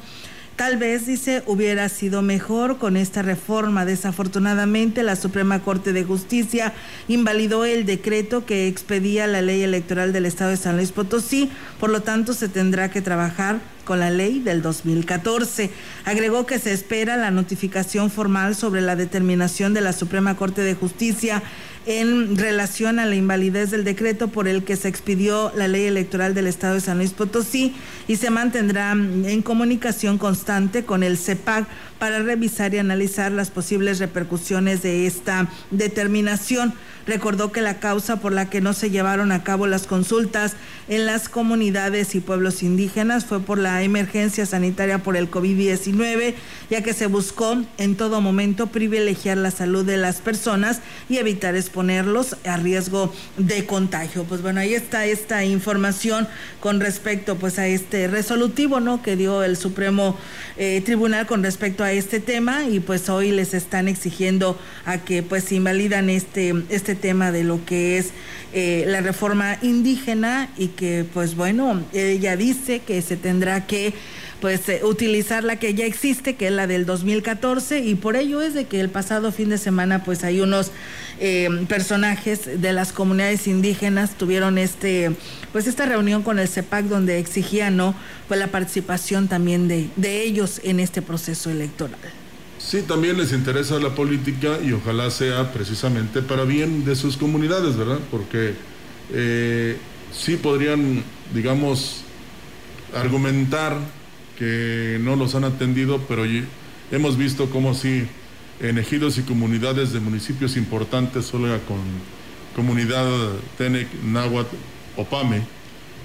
Tal vez, dice, hubiera sido mejor con esta reforma. Desafortunadamente, la Suprema Corte de Justicia invalidó el decreto que expedía la ley electoral del Estado de San Luis Potosí. Por lo tanto, se tendrá que trabajar con la ley del 2014. Agregó que se espera la notificación formal sobre la determinación de la Suprema Corte de Justicia en relación a la invalidez del decreto por el que se expidió la ley electoral del Estado de San Luis Potosí y se mantendrá en comunicación constante con el CEPAC para revisar y analizar las posibles repercusiones de esta determinación. Recordó que la causa por la que no se llevaron a cabo las consultas en las comunidades y pueblos indígenas fue por la emergencia sanitaria por el COVID-19, ya que se buscó en todo momento privilegiar la salud de las personas y evitar exponerlos a riesgo de contagio. Pues bueno, ahí está esta información con respecto pues a este resolutivo, ¿no? que dio el Supremo eh, Tribunal con respecto a este tema y pues hoy les están exigiendo a que pues invalidan este este tema de lo que es eh, la reforma indígena y que pues bueno, ella dice que se tendrá que pues eh, utilizar la que ya existe, que es la del 2014, y por ello es de que el pasado fin de semana pues hay unos eh, personajes de las comunidades indígenas tuvieron este pues esta reunión con el CEPAC donde exigían no pues la participación también de, de ellos en este proceso electoral. Sí, también les interesa la política y ojalá sea precisamente para bien de sus comunidades, ¿verdad? Porque eh, sí podrían, digamos, argumentar que no los han atendido, pero hemos visto cómo sí en ejidos y comunidades de municipios importantes, solo con comunidad Tenec, Náhuatl, Opame,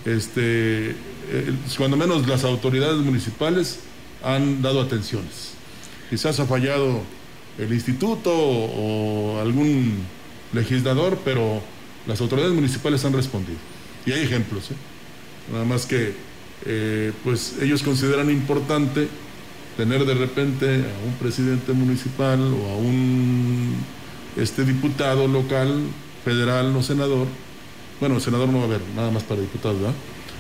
este, eh, cuando menos las autoridades municipales han dado atenciones. Quizás ha fallado el instituto o, o algún legislador, pero las autoridades municipales han respondido. Y hay ejemplos, ¿eh? nada más que eh, pues ellos consideran importante tener de repente a un presidente municipal o a un este diputado local, federal o senador, bueno, senador no va a haber, nada más para diputados, ¿verdad?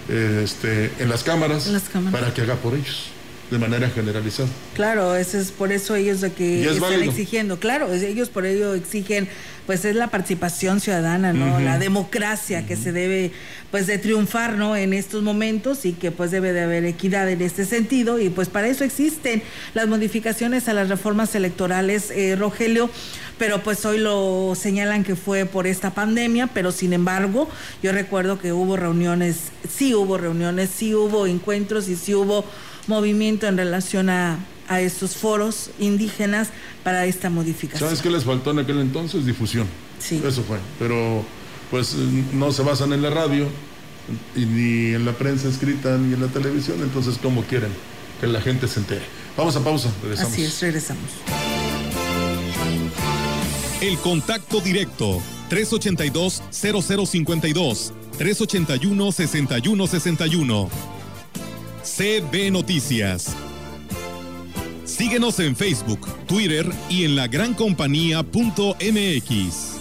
Eh, Este, en las cámaras, En las cámaras. para que haga por ellos, de manera generalizada. Claro, ese es por eso ellos de que es están válido. exigiendo, claro, ellos por ello exigen, pues es la participación ciudadana, ¿no? La democracia que se debe, pues de triunfar, ¿no? En estos momentos y que pues debe de haber equidad en este sentido y pues para eso existen las modificaciones a las reformas electorales, eh, Rogelio. Pero pues hoy lo señalan que fue por esta pandemia, pero sin embargo, yo recuerdo que hubo reuniones, sí hubo reuniones, sí hubo encuentros y sí hubo movimiento en relación a, a estos foros indígenas para esta modificación. ¿Sabes qué les faltó en aquel entonces? Difusión. Sí. Eso fue. Pero pues no se basan en la radio, y ni en la prensa escrita, ni en la televisión, entonces ¿cómo quieren que la gente se entere? Vamos a pausa, regresamos. Así es, regresamos. El contacto directo 382-0052 381-6161. CB Noticias. Síguenos en Facebook, Twitter y en lagrancompañía.mx.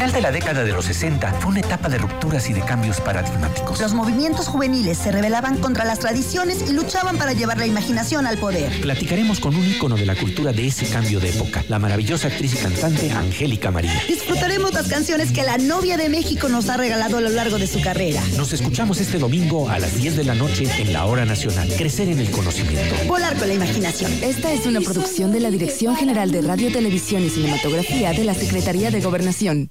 final de la década de los 60 fue una etapa de rupturas y de cambios paradigmáticos. Los movimientos juveniles se rebelaban contra las tradiciones y luchaban para llevar la imaginación al poder. Platicaremos con un ícono de la cultura de ese cambio de época, la maravillosa actriz y cantante Angélica María. Disfrutaremos las canciones que la novia de México nos ha regalado a lo largo de su carrera. Nos escuchamos este domingo a las 10 de la noche en la Hora Nacional. Crecer en el conocimiento. Volar con la imaginación. Esta es una producción de la Dirección General de Radio, Televisión y Cinematografía de la Secretaría de Gobernación.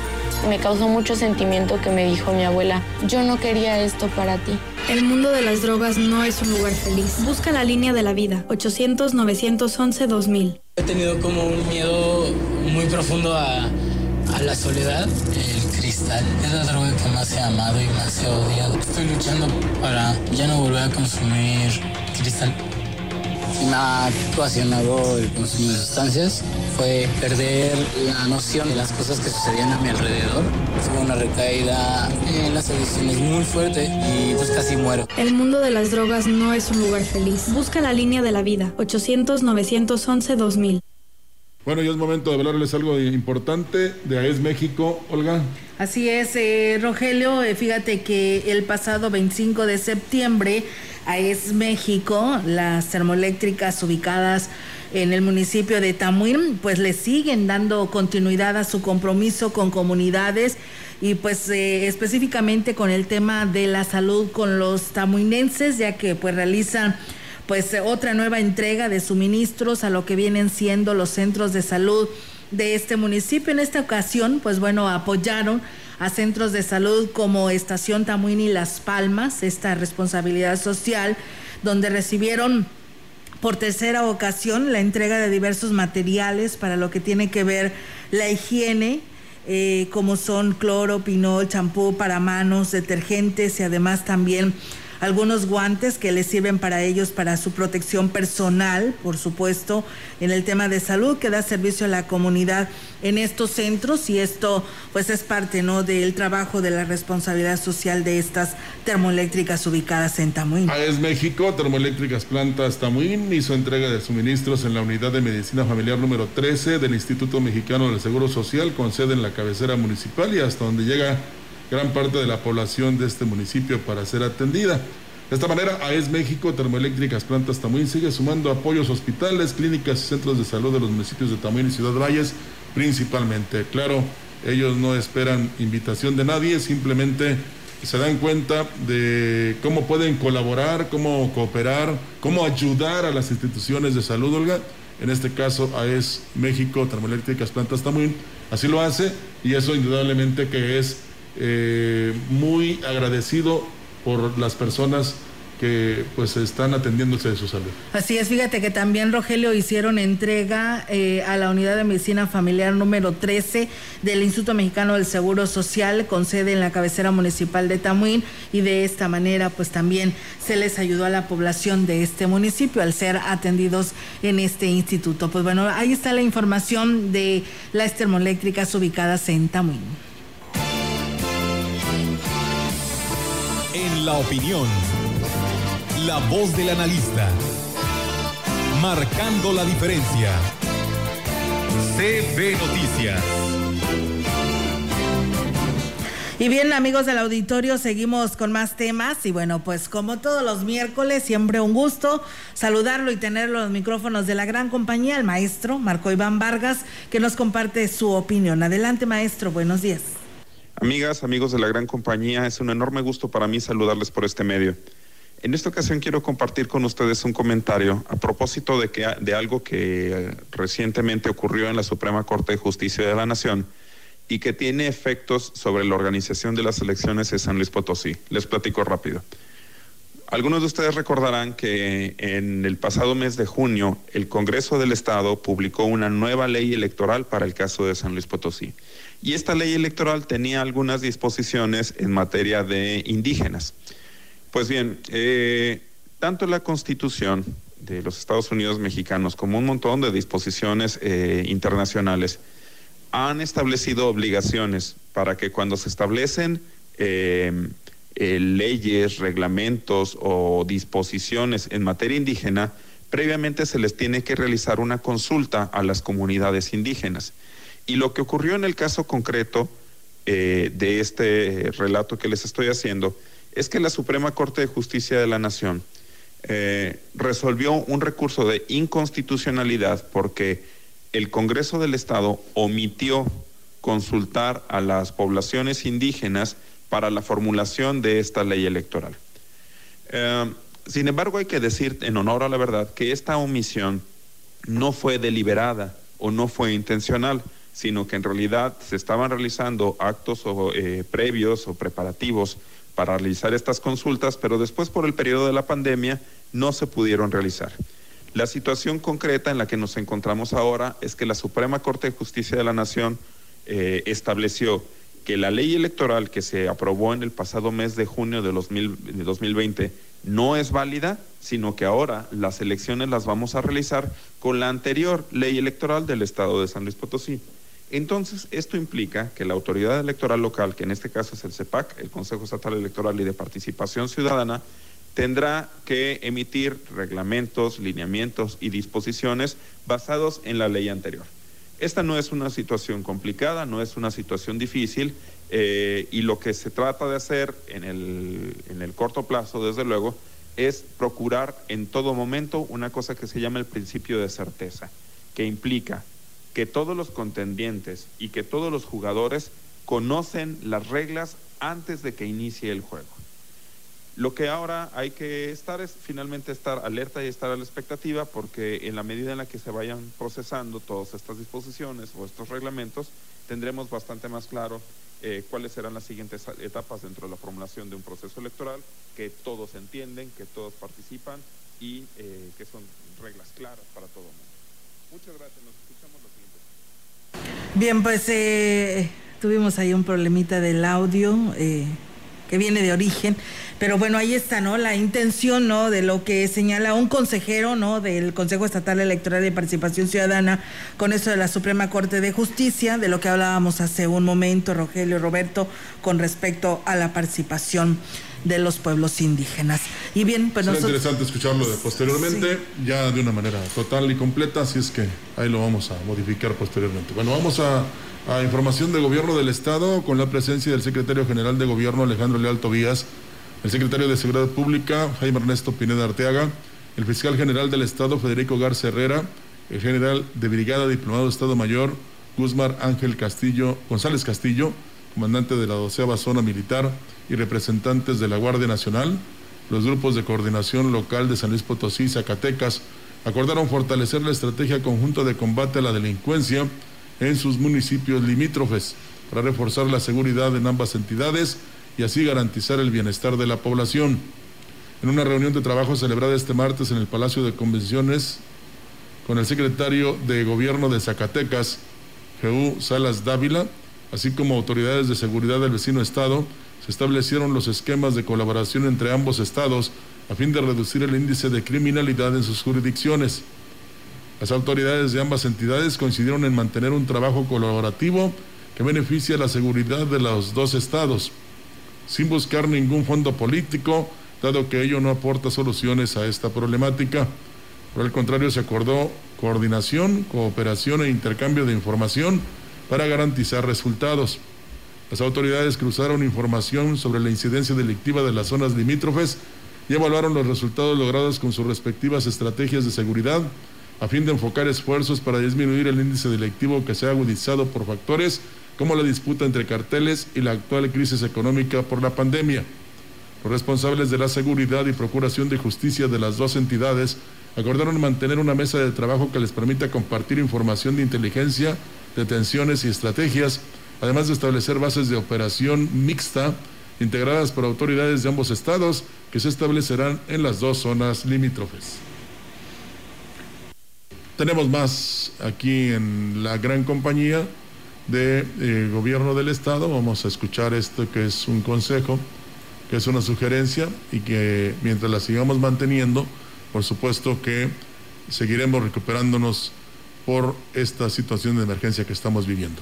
Me causó mucho sentimiento que me dijo mi abuela, yo no quería esto para ti. El mundo de las drogas no es un lugar feliz. Busca la línea de la vida, 800-911-2000. He tenido como un miedo muy profundo a, a la soledad. El cristal es la droga que más he amado y más he odiado. Estoy luchando para ya no volver a consumir cristal. Me ha ocasionado el consumo de sustancias fue perder la noción de las cosas que sucedían a mi alrededor. Tuve una recaída en las adicciones muy fuerte y pues casi muero. El mundo de las drogas no es un lugar feliz. Busca la línea de la vida, 800-911-2000. Bueno, ya es momento de hablarles algo importante de AES México, Olga. Así es, eh, Rogelio, eh, fíjate que el pasado 25 de septiembre, AES México, las termoeléctricas ubicadas en el municipio de Tamuín, pues le siguen dando continuidad a su compromiso con comunidades y pues eh, específicamente con el tema de la salud con los tamuinenses, ya que pues realizan pues otra nueva entrega de suministros a lo que vienen siendo los centros de salud de este municipio. En esta ocasión, pues bueno, apoyaron a centros de salud como Estación Tamuín y Las Palmas, esta responsabilidad social, donde recibieron por tercera ocasión la entrega de diversos materiales para lo que tiene que ver la higiene, eh, como son cloro, pinol, champú para manos, detergentes y además también algunos guantes que les sirven para ellos para su protección personal, por supuesto, en el tema de salud que da servicio a la comunidad en estos centros y esto pues es parte no del trabajo de la responsabilidad social de estas termoeléctricas ubicadas en Tamuín. AES México, Termoeléctricas Plantas Tamuín hizo entrega de suministros en la unidad de medicina familiar número 13 del Instituto Mexicano del Seguro Social con sede en la cabecera municipal y hasta donde llega gran parte de la población de este municipio para ser atendida. De esta manera, AES México, Termoeléctricas Plantas Tamuín sigue sumando apoyos a hospitales, clínicas y centros de salud de los municipios de Tamuín y Ciudad Valles, principalmente. Claro, ellos no esperan invitación de nadie, simplemente se dan cuenta de cómo pueden colaborar, cómo cooperar, cómo ayudar a las instituciones de salud, Olga. En este caso, AES México, Termoeléctricas Plantas Tamuín, así lo hace y eso indudablemente que es eh, muy agradecido por las personas que pues están atendiéndose de su salud. Así es, fíjate que también Rogelio hicieron entrega eh, a la unidad de medicina familiar número 13 del Instituto Mexicano del Seguro Social con sede en la cabecera municipal de Tamuín y de esta manera pues también se les ayudó a la población de este municipio al ser atendidos en este instituto. Pues bueno, ahí está la información de las termoeléctricas ubicadas en Tamuín. La opinión, la voz del analista, marcando la diferencia. CB Noticias. Y bien, amigos del auditorio, seguimos con más temas. Y bueno, pues como todos los miércoles, siempre un gusto saludarlo y tenerlo en los micrófonos de la gran compañía, el maestro Marco Iván Vargas, que nos comparte su opinión. Adelante, maestro, buenos días. Amigas, amigos de la gran compañía, es un enorme gusto para mí saludarles por este medio. En esta ocasión quiero compartir con ustedes un comentario a propósito de, que, de algo que eh, recientemente ocurrió en la Suprema Corte de Justicia de la Nación y que tiene efectos sobre la organización de las elecciones de San Luis Potosí. Les platico rápido. Algunos de ustedes recordarán que en el pasado mes de junio el Congreso del Estado publicó una nueva ley electoral para el caso de San Luis Potosí. Y esta ley electoral tenía algunas disposiciones en materia de indígenas. Pues bien, eh, tanto la Constitución de los Estados Unidos mexicanos como un montón de disposiciones eh, internacionales han establecido obligaciones para que cuando se establecen eh, leyes, reglamentos o disposiciones en materia indígena, previamente se les tiene que realizar una consulta a las comunidades indígenas. Y lo que ocurrió en el caso concreto eh, de este relato que les estoy haciendo es que la Suprema Corte de Justicia de la Nación eh, resolvió un recurso de inconstitucionalidad porque el Congreso del Estado omitió consultar a las poblaciones indígenas para la formulación de esta ley electoral. Eh, sin embargo, hay que decir en honor a la verdad que esta omisión no fue deliberada o no fue intencional, sino que en realidad se estaban realizando actos o, eh, previos o preparativos para realizar estas consultas, pero después por el periodo de la pandemia no se pudieron realizar. La situación concreta en la que nos encontramos ahora es que la Suprema Corte de Justicia de la Nación eh, estableció que la ley electoral que se aprobó en el pasado mes de junio de, 2020 no es válida, sino que ahora las elecciones las vamos a realizar con la anterior ley electoral del Estado de San Luis Potosí. Entonces, esto implica que la autoridad electoral local, que en este caso es el CEPAC, el Consejo Estatal Electoral y de Participación Ciudadana, tendrá que emitir reglamentos, lineamientos y disposiciones basados en la ley anterior. Esta no es una situación complicada, no es una situación difícil eh, y lo que se trata de hacer en el, en el corto plazo, desde luego, es procurar en todo momento una cosa que se llama el principio de certeza, que implica que todos los contendientes y que todos los jugadores conocen las reglas antes de que inicie el juego. Lo que ahora hay que estar es finalmente estar alerta y estar a la expectativa porque en la medida en la que se vayan procesando todas estas disposiciones o estos reglamentos, tendremos bastante más claro eh, cuáles serán las siguientes etapas dentro de la formulación de un proceso electoral, que todos entienden, que todos participan y eh, que son reglas claras para todo el mundo. Muchas gracias, nos escuchamos la siguiente. Bien, pues eh, tuvimos ahí un problemita del audio eh, que viene de origen, pero bueno, ahí está, ¿no? La intención, ¿no? De lo que señala un consejero, ¿no? Del Consejo Estatal Electoral de Participación Ciudadana con eso de la Suprema Corte de Justicia, de lo que hablábamos hace un momento, Rogelio Roberto, con respecto a la participación de los pueblos indígenas. Y bien, pues Será nosotros... interesante escucharlo de posteriormente, ya de una manera total y completa, así es que ahí lo vamos a modificar posteriormente. Bueno, vamos a, a información del gobierno del Estado con la presencia del secretario general de gobierno Alejandro Leal Tobías, el secretario de Seguridad Pública Jaime Ernesto Pineda Arteaga, el fiscal general del Estado Federico Garza Herrera, el general de Brigada Diplomado de Estado Mayor Guzmán Ángel Castillo, González Castillo, comandante de la doceava zona militar y representantes de la Guardia Nacional, los grupos de coordinación local de San Luis Potosí y Zacatecas acordaron fortalecer la estrategia conjunta de combate a la delincuencia en sus municipios limítrofes para reforzar la seguridad en ambas entidades y así garantizar el bienestar de la población. En una reunión de trabajo celebrada este martes en el Palacio de Convenciones con el secretario de Gobierno de Zacatecas, Jeú Salas Dávila, así como autoridades de seguridad del vecino estado, se establecieron los esquemas de colaboración entre ambos estados a fin de reducir el índice de criminalidad en sus jurisdicciones. Las autoridades de ambas entidades coincidieron en mantener un trabajo colaborativo que beneficie la seguridad de los dos estados, sin buscar ningún fondo político, dado que ello no aporta soluciones a esta problemática. Por el contrario, se acordó coordinación, cooperación e intercambio de información para garantizar resultados. Las autoridades cruzaron información sobre la incidencia delictiva de las zonas limítrofes y evaluaron los resultados logrados con sus respectivas estrategias de seguridad a fin de enfocar esfuerzos para disminuir el índice delictivo que se ha agudizado por factores como la disputa entre carteles y la actual crisis económica por la pandemia. Los responsables de la seguridad y procuración de justicia de las dos entidades acordaron mantener una mesa de trabajo que les permita compartir información de inteligencia, detenciones y estrategias, además de establecer bases de operación mixta integradas por autoridades de ambos estados que se establecerán en las dos zonas limítrofes. Tenemos más aquí en la gran compañía de eh, gobierno del estado. Vamos a escuchar esto que es un consejo, que es una sugerencia y que mientras la sigamos manteniendo, por supuesto que seguiremos recuperándonos por esta situación de emergencia que estamos viviendo.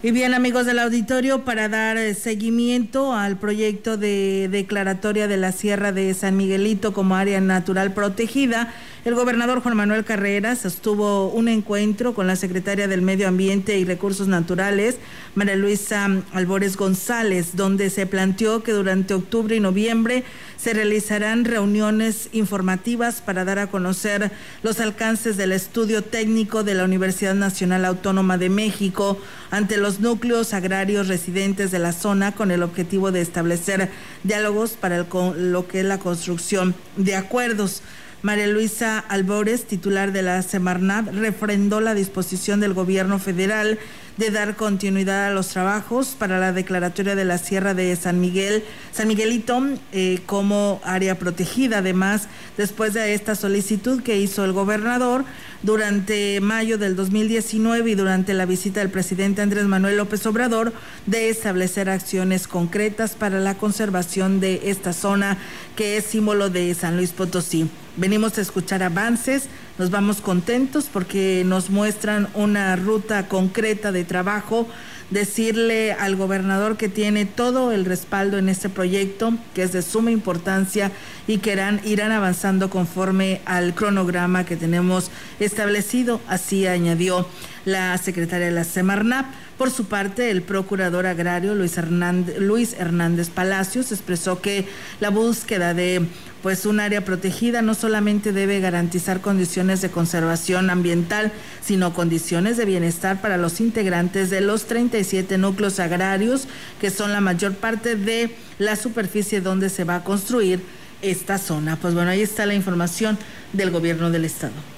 Y bien, amigos del auditorio, para dar eh, seguimiento al proyecto de declaratoria de la Sierra de San Miguelito como área natural protegida, el gobernador Juan Manuel Carreras sostuvo un encuentro con la secretaria del Medio Ambiente y Recursos Naturales, María Luisa Albores González, donde se planteó que durante octubre y noviembre se realizarán reuniones informativas para dar a conocer los alcances del estudio técnico de la Universidad Nacional Autónoma de México ante los núcleos agrarios residentes de la zona con el objetivo de establecer diálogos para el con- lo que es la construcción de acuerdos. María Luisa Albores, titular de la Semarnat, refrendó la disposición del gobierno federal de dar continuidad a los trabajos para la declaratoria de la Sierra de San Miguel, San Miguelito eh, como área protegida. Además, después de esta solicitud que hizo el gobernador durante mayo del 2019 y durante la visita del presidente Andrés Manuel López Obrador, de establecer acciones concretas para la conservación de esta zona que es símbolo de San Luis Potosí. Venimos a escuchar avances, nos vamos contentos porque nos muestran una ruta concreta de trabajo, decirle al gobernador que tiene todo el respaldo en este proyecto, que es de suma importancia y que irán, avanzando conforme al cronograma que tenemos establecido, así añadió la secretaria de la Semarnap. Por su parte, el procurador agrario Luis Hernández, Palacios expresó que la búsqueda de pues un área protegida no solamente debe garantizar condiciones de conservación ambiental, sino condiciones de bienestar para los integrantes de los 37 núcleos agrarios, que son la mayor parte de la superficie donde se va a construir esta zona. Pues bueno, ahí está la información del gobierno del estado.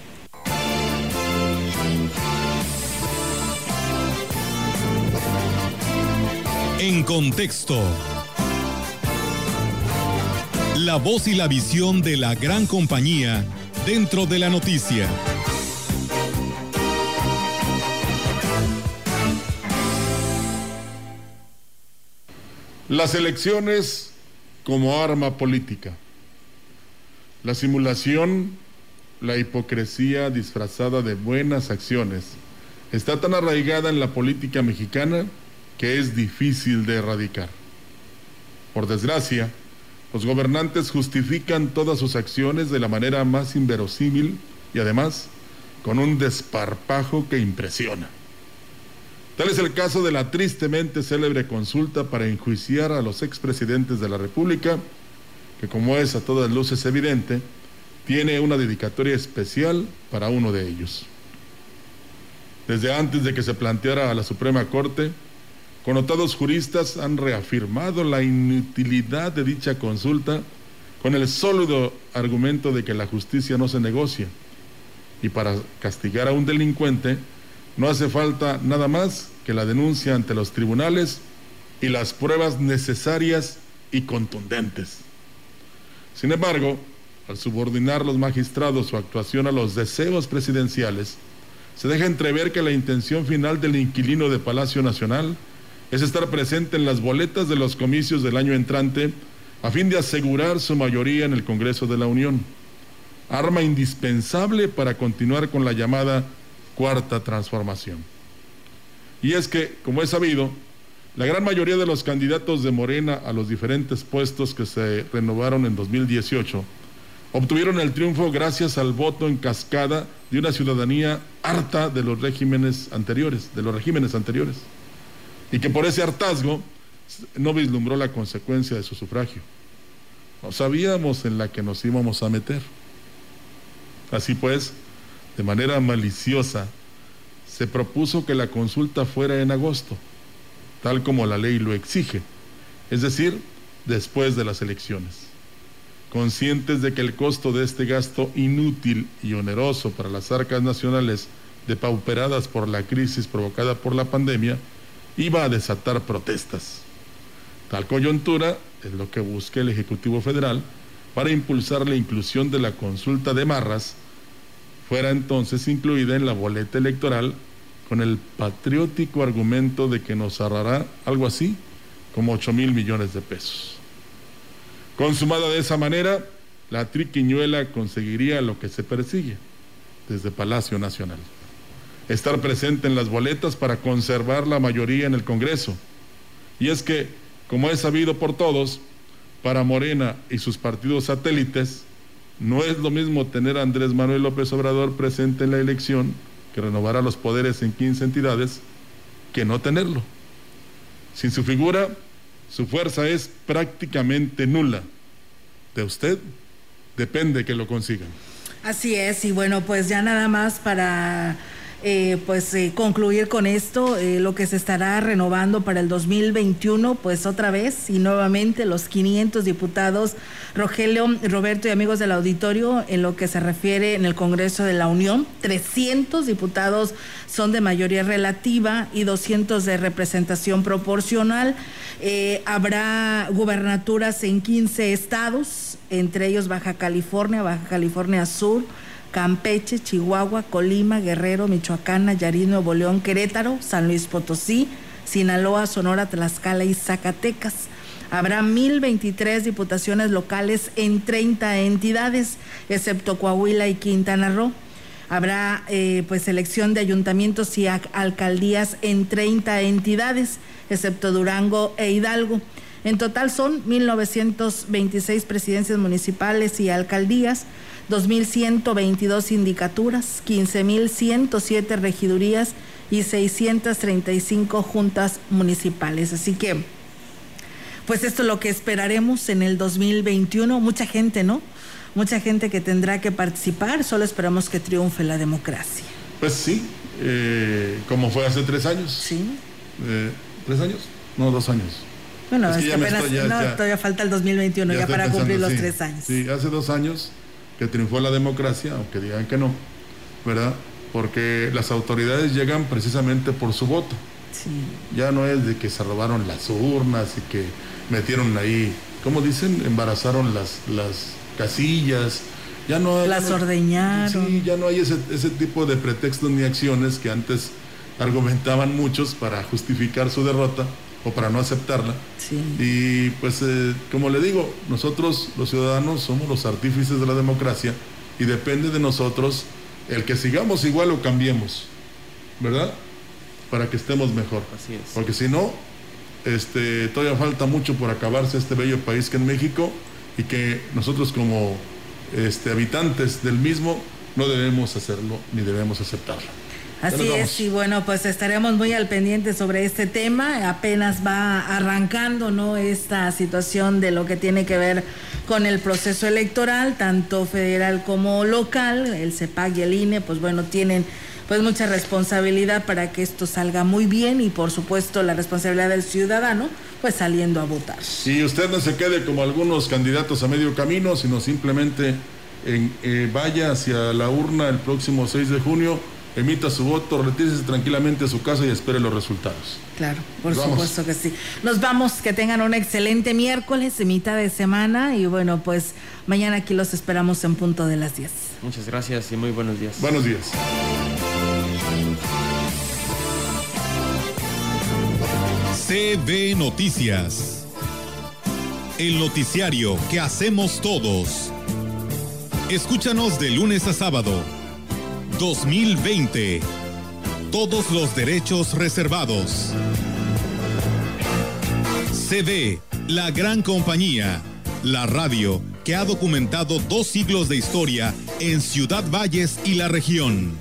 En contexto. La voz y la visión de la gran compañía dentro de la noticia. Las elecciones como arma política. La simulación, la hipocresía disfrazada de buenas acciones está tan arraigada en la política mexicana que es difícil de erradicar. Por desgracia, los gobernantes justifican todas sus acciones de la manera más inverosímil y además con un desparpajo que impresiona. Tal es el caso de la tristemente célebre consulta para enjuiciar a los expresidentes de la República, que como es a todas luces evidente, tiene una dedicatoria especial para uno de ellos. Desde antes de que se planteara a la Suprema Corte, connotados juristas han reafirmado la inutilidad de dicha consulta con el sólido argumento de que la justicia no se negocia y para castigar a un delincuente no hace falta nada más que la denuncia ante los tribunales y las pruebas necesarias y contundentes. Sin embargo, al subordinar los magistrados su actuación a los deseos presidenciales, se deja entrever que la intención final del inquilino de Palacio Nacional es estar presente en las boletas de los comicios del año entrante a fin de asegurar su mayoría en el Congreso de la Unión, arma indispensable para continuar con la llamada cuarta transformación. Y es que, como es sabido, la gran mayoría de los candidatos de Morena a los diferentes puestos que se renovaron en 2018 obtuvieron el triunfo gracias al voto en cascada de una ciudadanía harta de los regímenes anteriores, de los regímenes anteriores, y que por ese hartazgo no vislumbró la consecuencia de su sufragio. No sabíamos en la que nos íbamos a meter. Así pues, de manera maliciosa, se propuso que la consulta fuera en agosto, tal como la ley lo exige, es decir, después de las elecciones conscientes de que el costo de este gasto inútil y oneroso para las arcas nacionales depauperadas por la crisis provocada por la pandemia iba a desatar protestas. Tal coyuntura es lo que busca el Ejecutivo Federal para impulsar la inclusión de la consulta de marras, fuera entonces incluida en la boleta electoral con el patriótico argumento de que nos ahorrará algo así como 8 mil millones de pesos. Consumada de esa manera, la triquiñuela conseguiría lo que se persigue desde Palacio Nacional. Estar presente en las boletas para conservar la mayoría en el Congreso. Y es que, como es sabido por todos, para Morena y sus partidos satélites, no es lo mismo tener a Andrés Manuel López Obrador presente en la elección, que renovará los poderes en 15 entidades, que no tenerlo. Sin su figura, su fuerza es prácticamente nula. De usted depende que lo consigan. Así es, y bueno, pues ya nada más para eh, pues eh, concluir con esto, eh, lo que se estará renovando para el 2021, pues otra vez y nuevamente los 500 diputados, Rogelio, Roberto y amigos del auditorio, en lo que se refiere en el Congreso de la Unión, 300 diputados son de mayoría relativa y 200 de representación proporcional. habrá gubernaturas en 15 estados, entre ellos Baja California, Baja California Sur, Campeche, Chihuahua, Colima, Guerrero, Michoacán, Nayarit, Nuevo León, Querétaro, San Luis Potosí, Sinaloa, Sonora, Tlaxcala y Zacatecas. Habrá 1.023 diputaciones locales en 30 entidades, excepto Coahuila y Quintana Roo. Habrá eh, pues elección de ayuntamientos y alcaldías en 30 entidades, excepto Durango e Hidalgo. En total son 1.926 presidencias municipales y alcaldías, 2.122 sindicaturas, 15.107 regidurías y 635 juntas municipales. Así que, pues esto es lo que esperaremos en el 2021. Mucha gente, ¿no? Mucha gente que tendrá que participar. Solo esperamos que triunfe la democracia. Pues sí, eh, como fue hace tres años. Sí. Eh, ¿Tres años? No, dos años. Bueno, es, que, apenas, todavía falta el 2021 ya, para cumplir los tres años. Sí, hace dos años que triunfó la democracia, aunque digan que no, ¿verdad? Porque las autoridades llegan precisamente por su voto. Ya no es de que se robaron las urnas y que metieron ahí, ¿cómo dicen? Embarazaron las, las casillas. Ya no las ordeñaron. Sí, ya no hay ese, ese tipo de pretextos ni acciones que antes argumentaban muchos para justificar su derrota o para no aceptarla. Y pues, eh, como le digo, nosotros los ciudadanos somos los artífices de la democracia y depende de nosotros el que sigamos igual o cambiemos, ¿verdad? Para que estemos mejor. Así es. Porque si no, este, todavía falta mucho por acabarse este bello país que es México y que nosotros como este, habitantes del mismo no debemos hacerlo ni debemos aceptarlo. Así es, y bueno, pues estaremos muy al pendiente sobre este tema. Apenas va arrancando, ¿no? Esta situación de lo que tiene que ver con el proceso electoral, tanto federal como local. El CEPAC y el INE, pues bueno, tienen pues mucha responsabilidad para que esto salga muy bien y por supuesto la responsabilidad del ciudadano, pues saliendo a votar. Y usted no se quede como algunos candidatos a medio camino, sino simplemente en, eh, vaya hacia la urna el próximo 6 de junio emita su voto, retírese tranquilamente a su casa y espere los resultados. Claro, por supuesto que sí. Nos vamos, que tengan un excelente miércoles mitad de semana y bueno, pues mañana aquí los esperamos en punto de las 10. Muchas gracias y muy buenos días. Buenos días. CB Noticias. el noticiario que hacemos todos. Escúchanos de lunes a sábado. 2020. Todos los derechos reservados. CD, la gran compañía. La radio que ha documentado dos siglos de historia en Ciudad Valles y la región.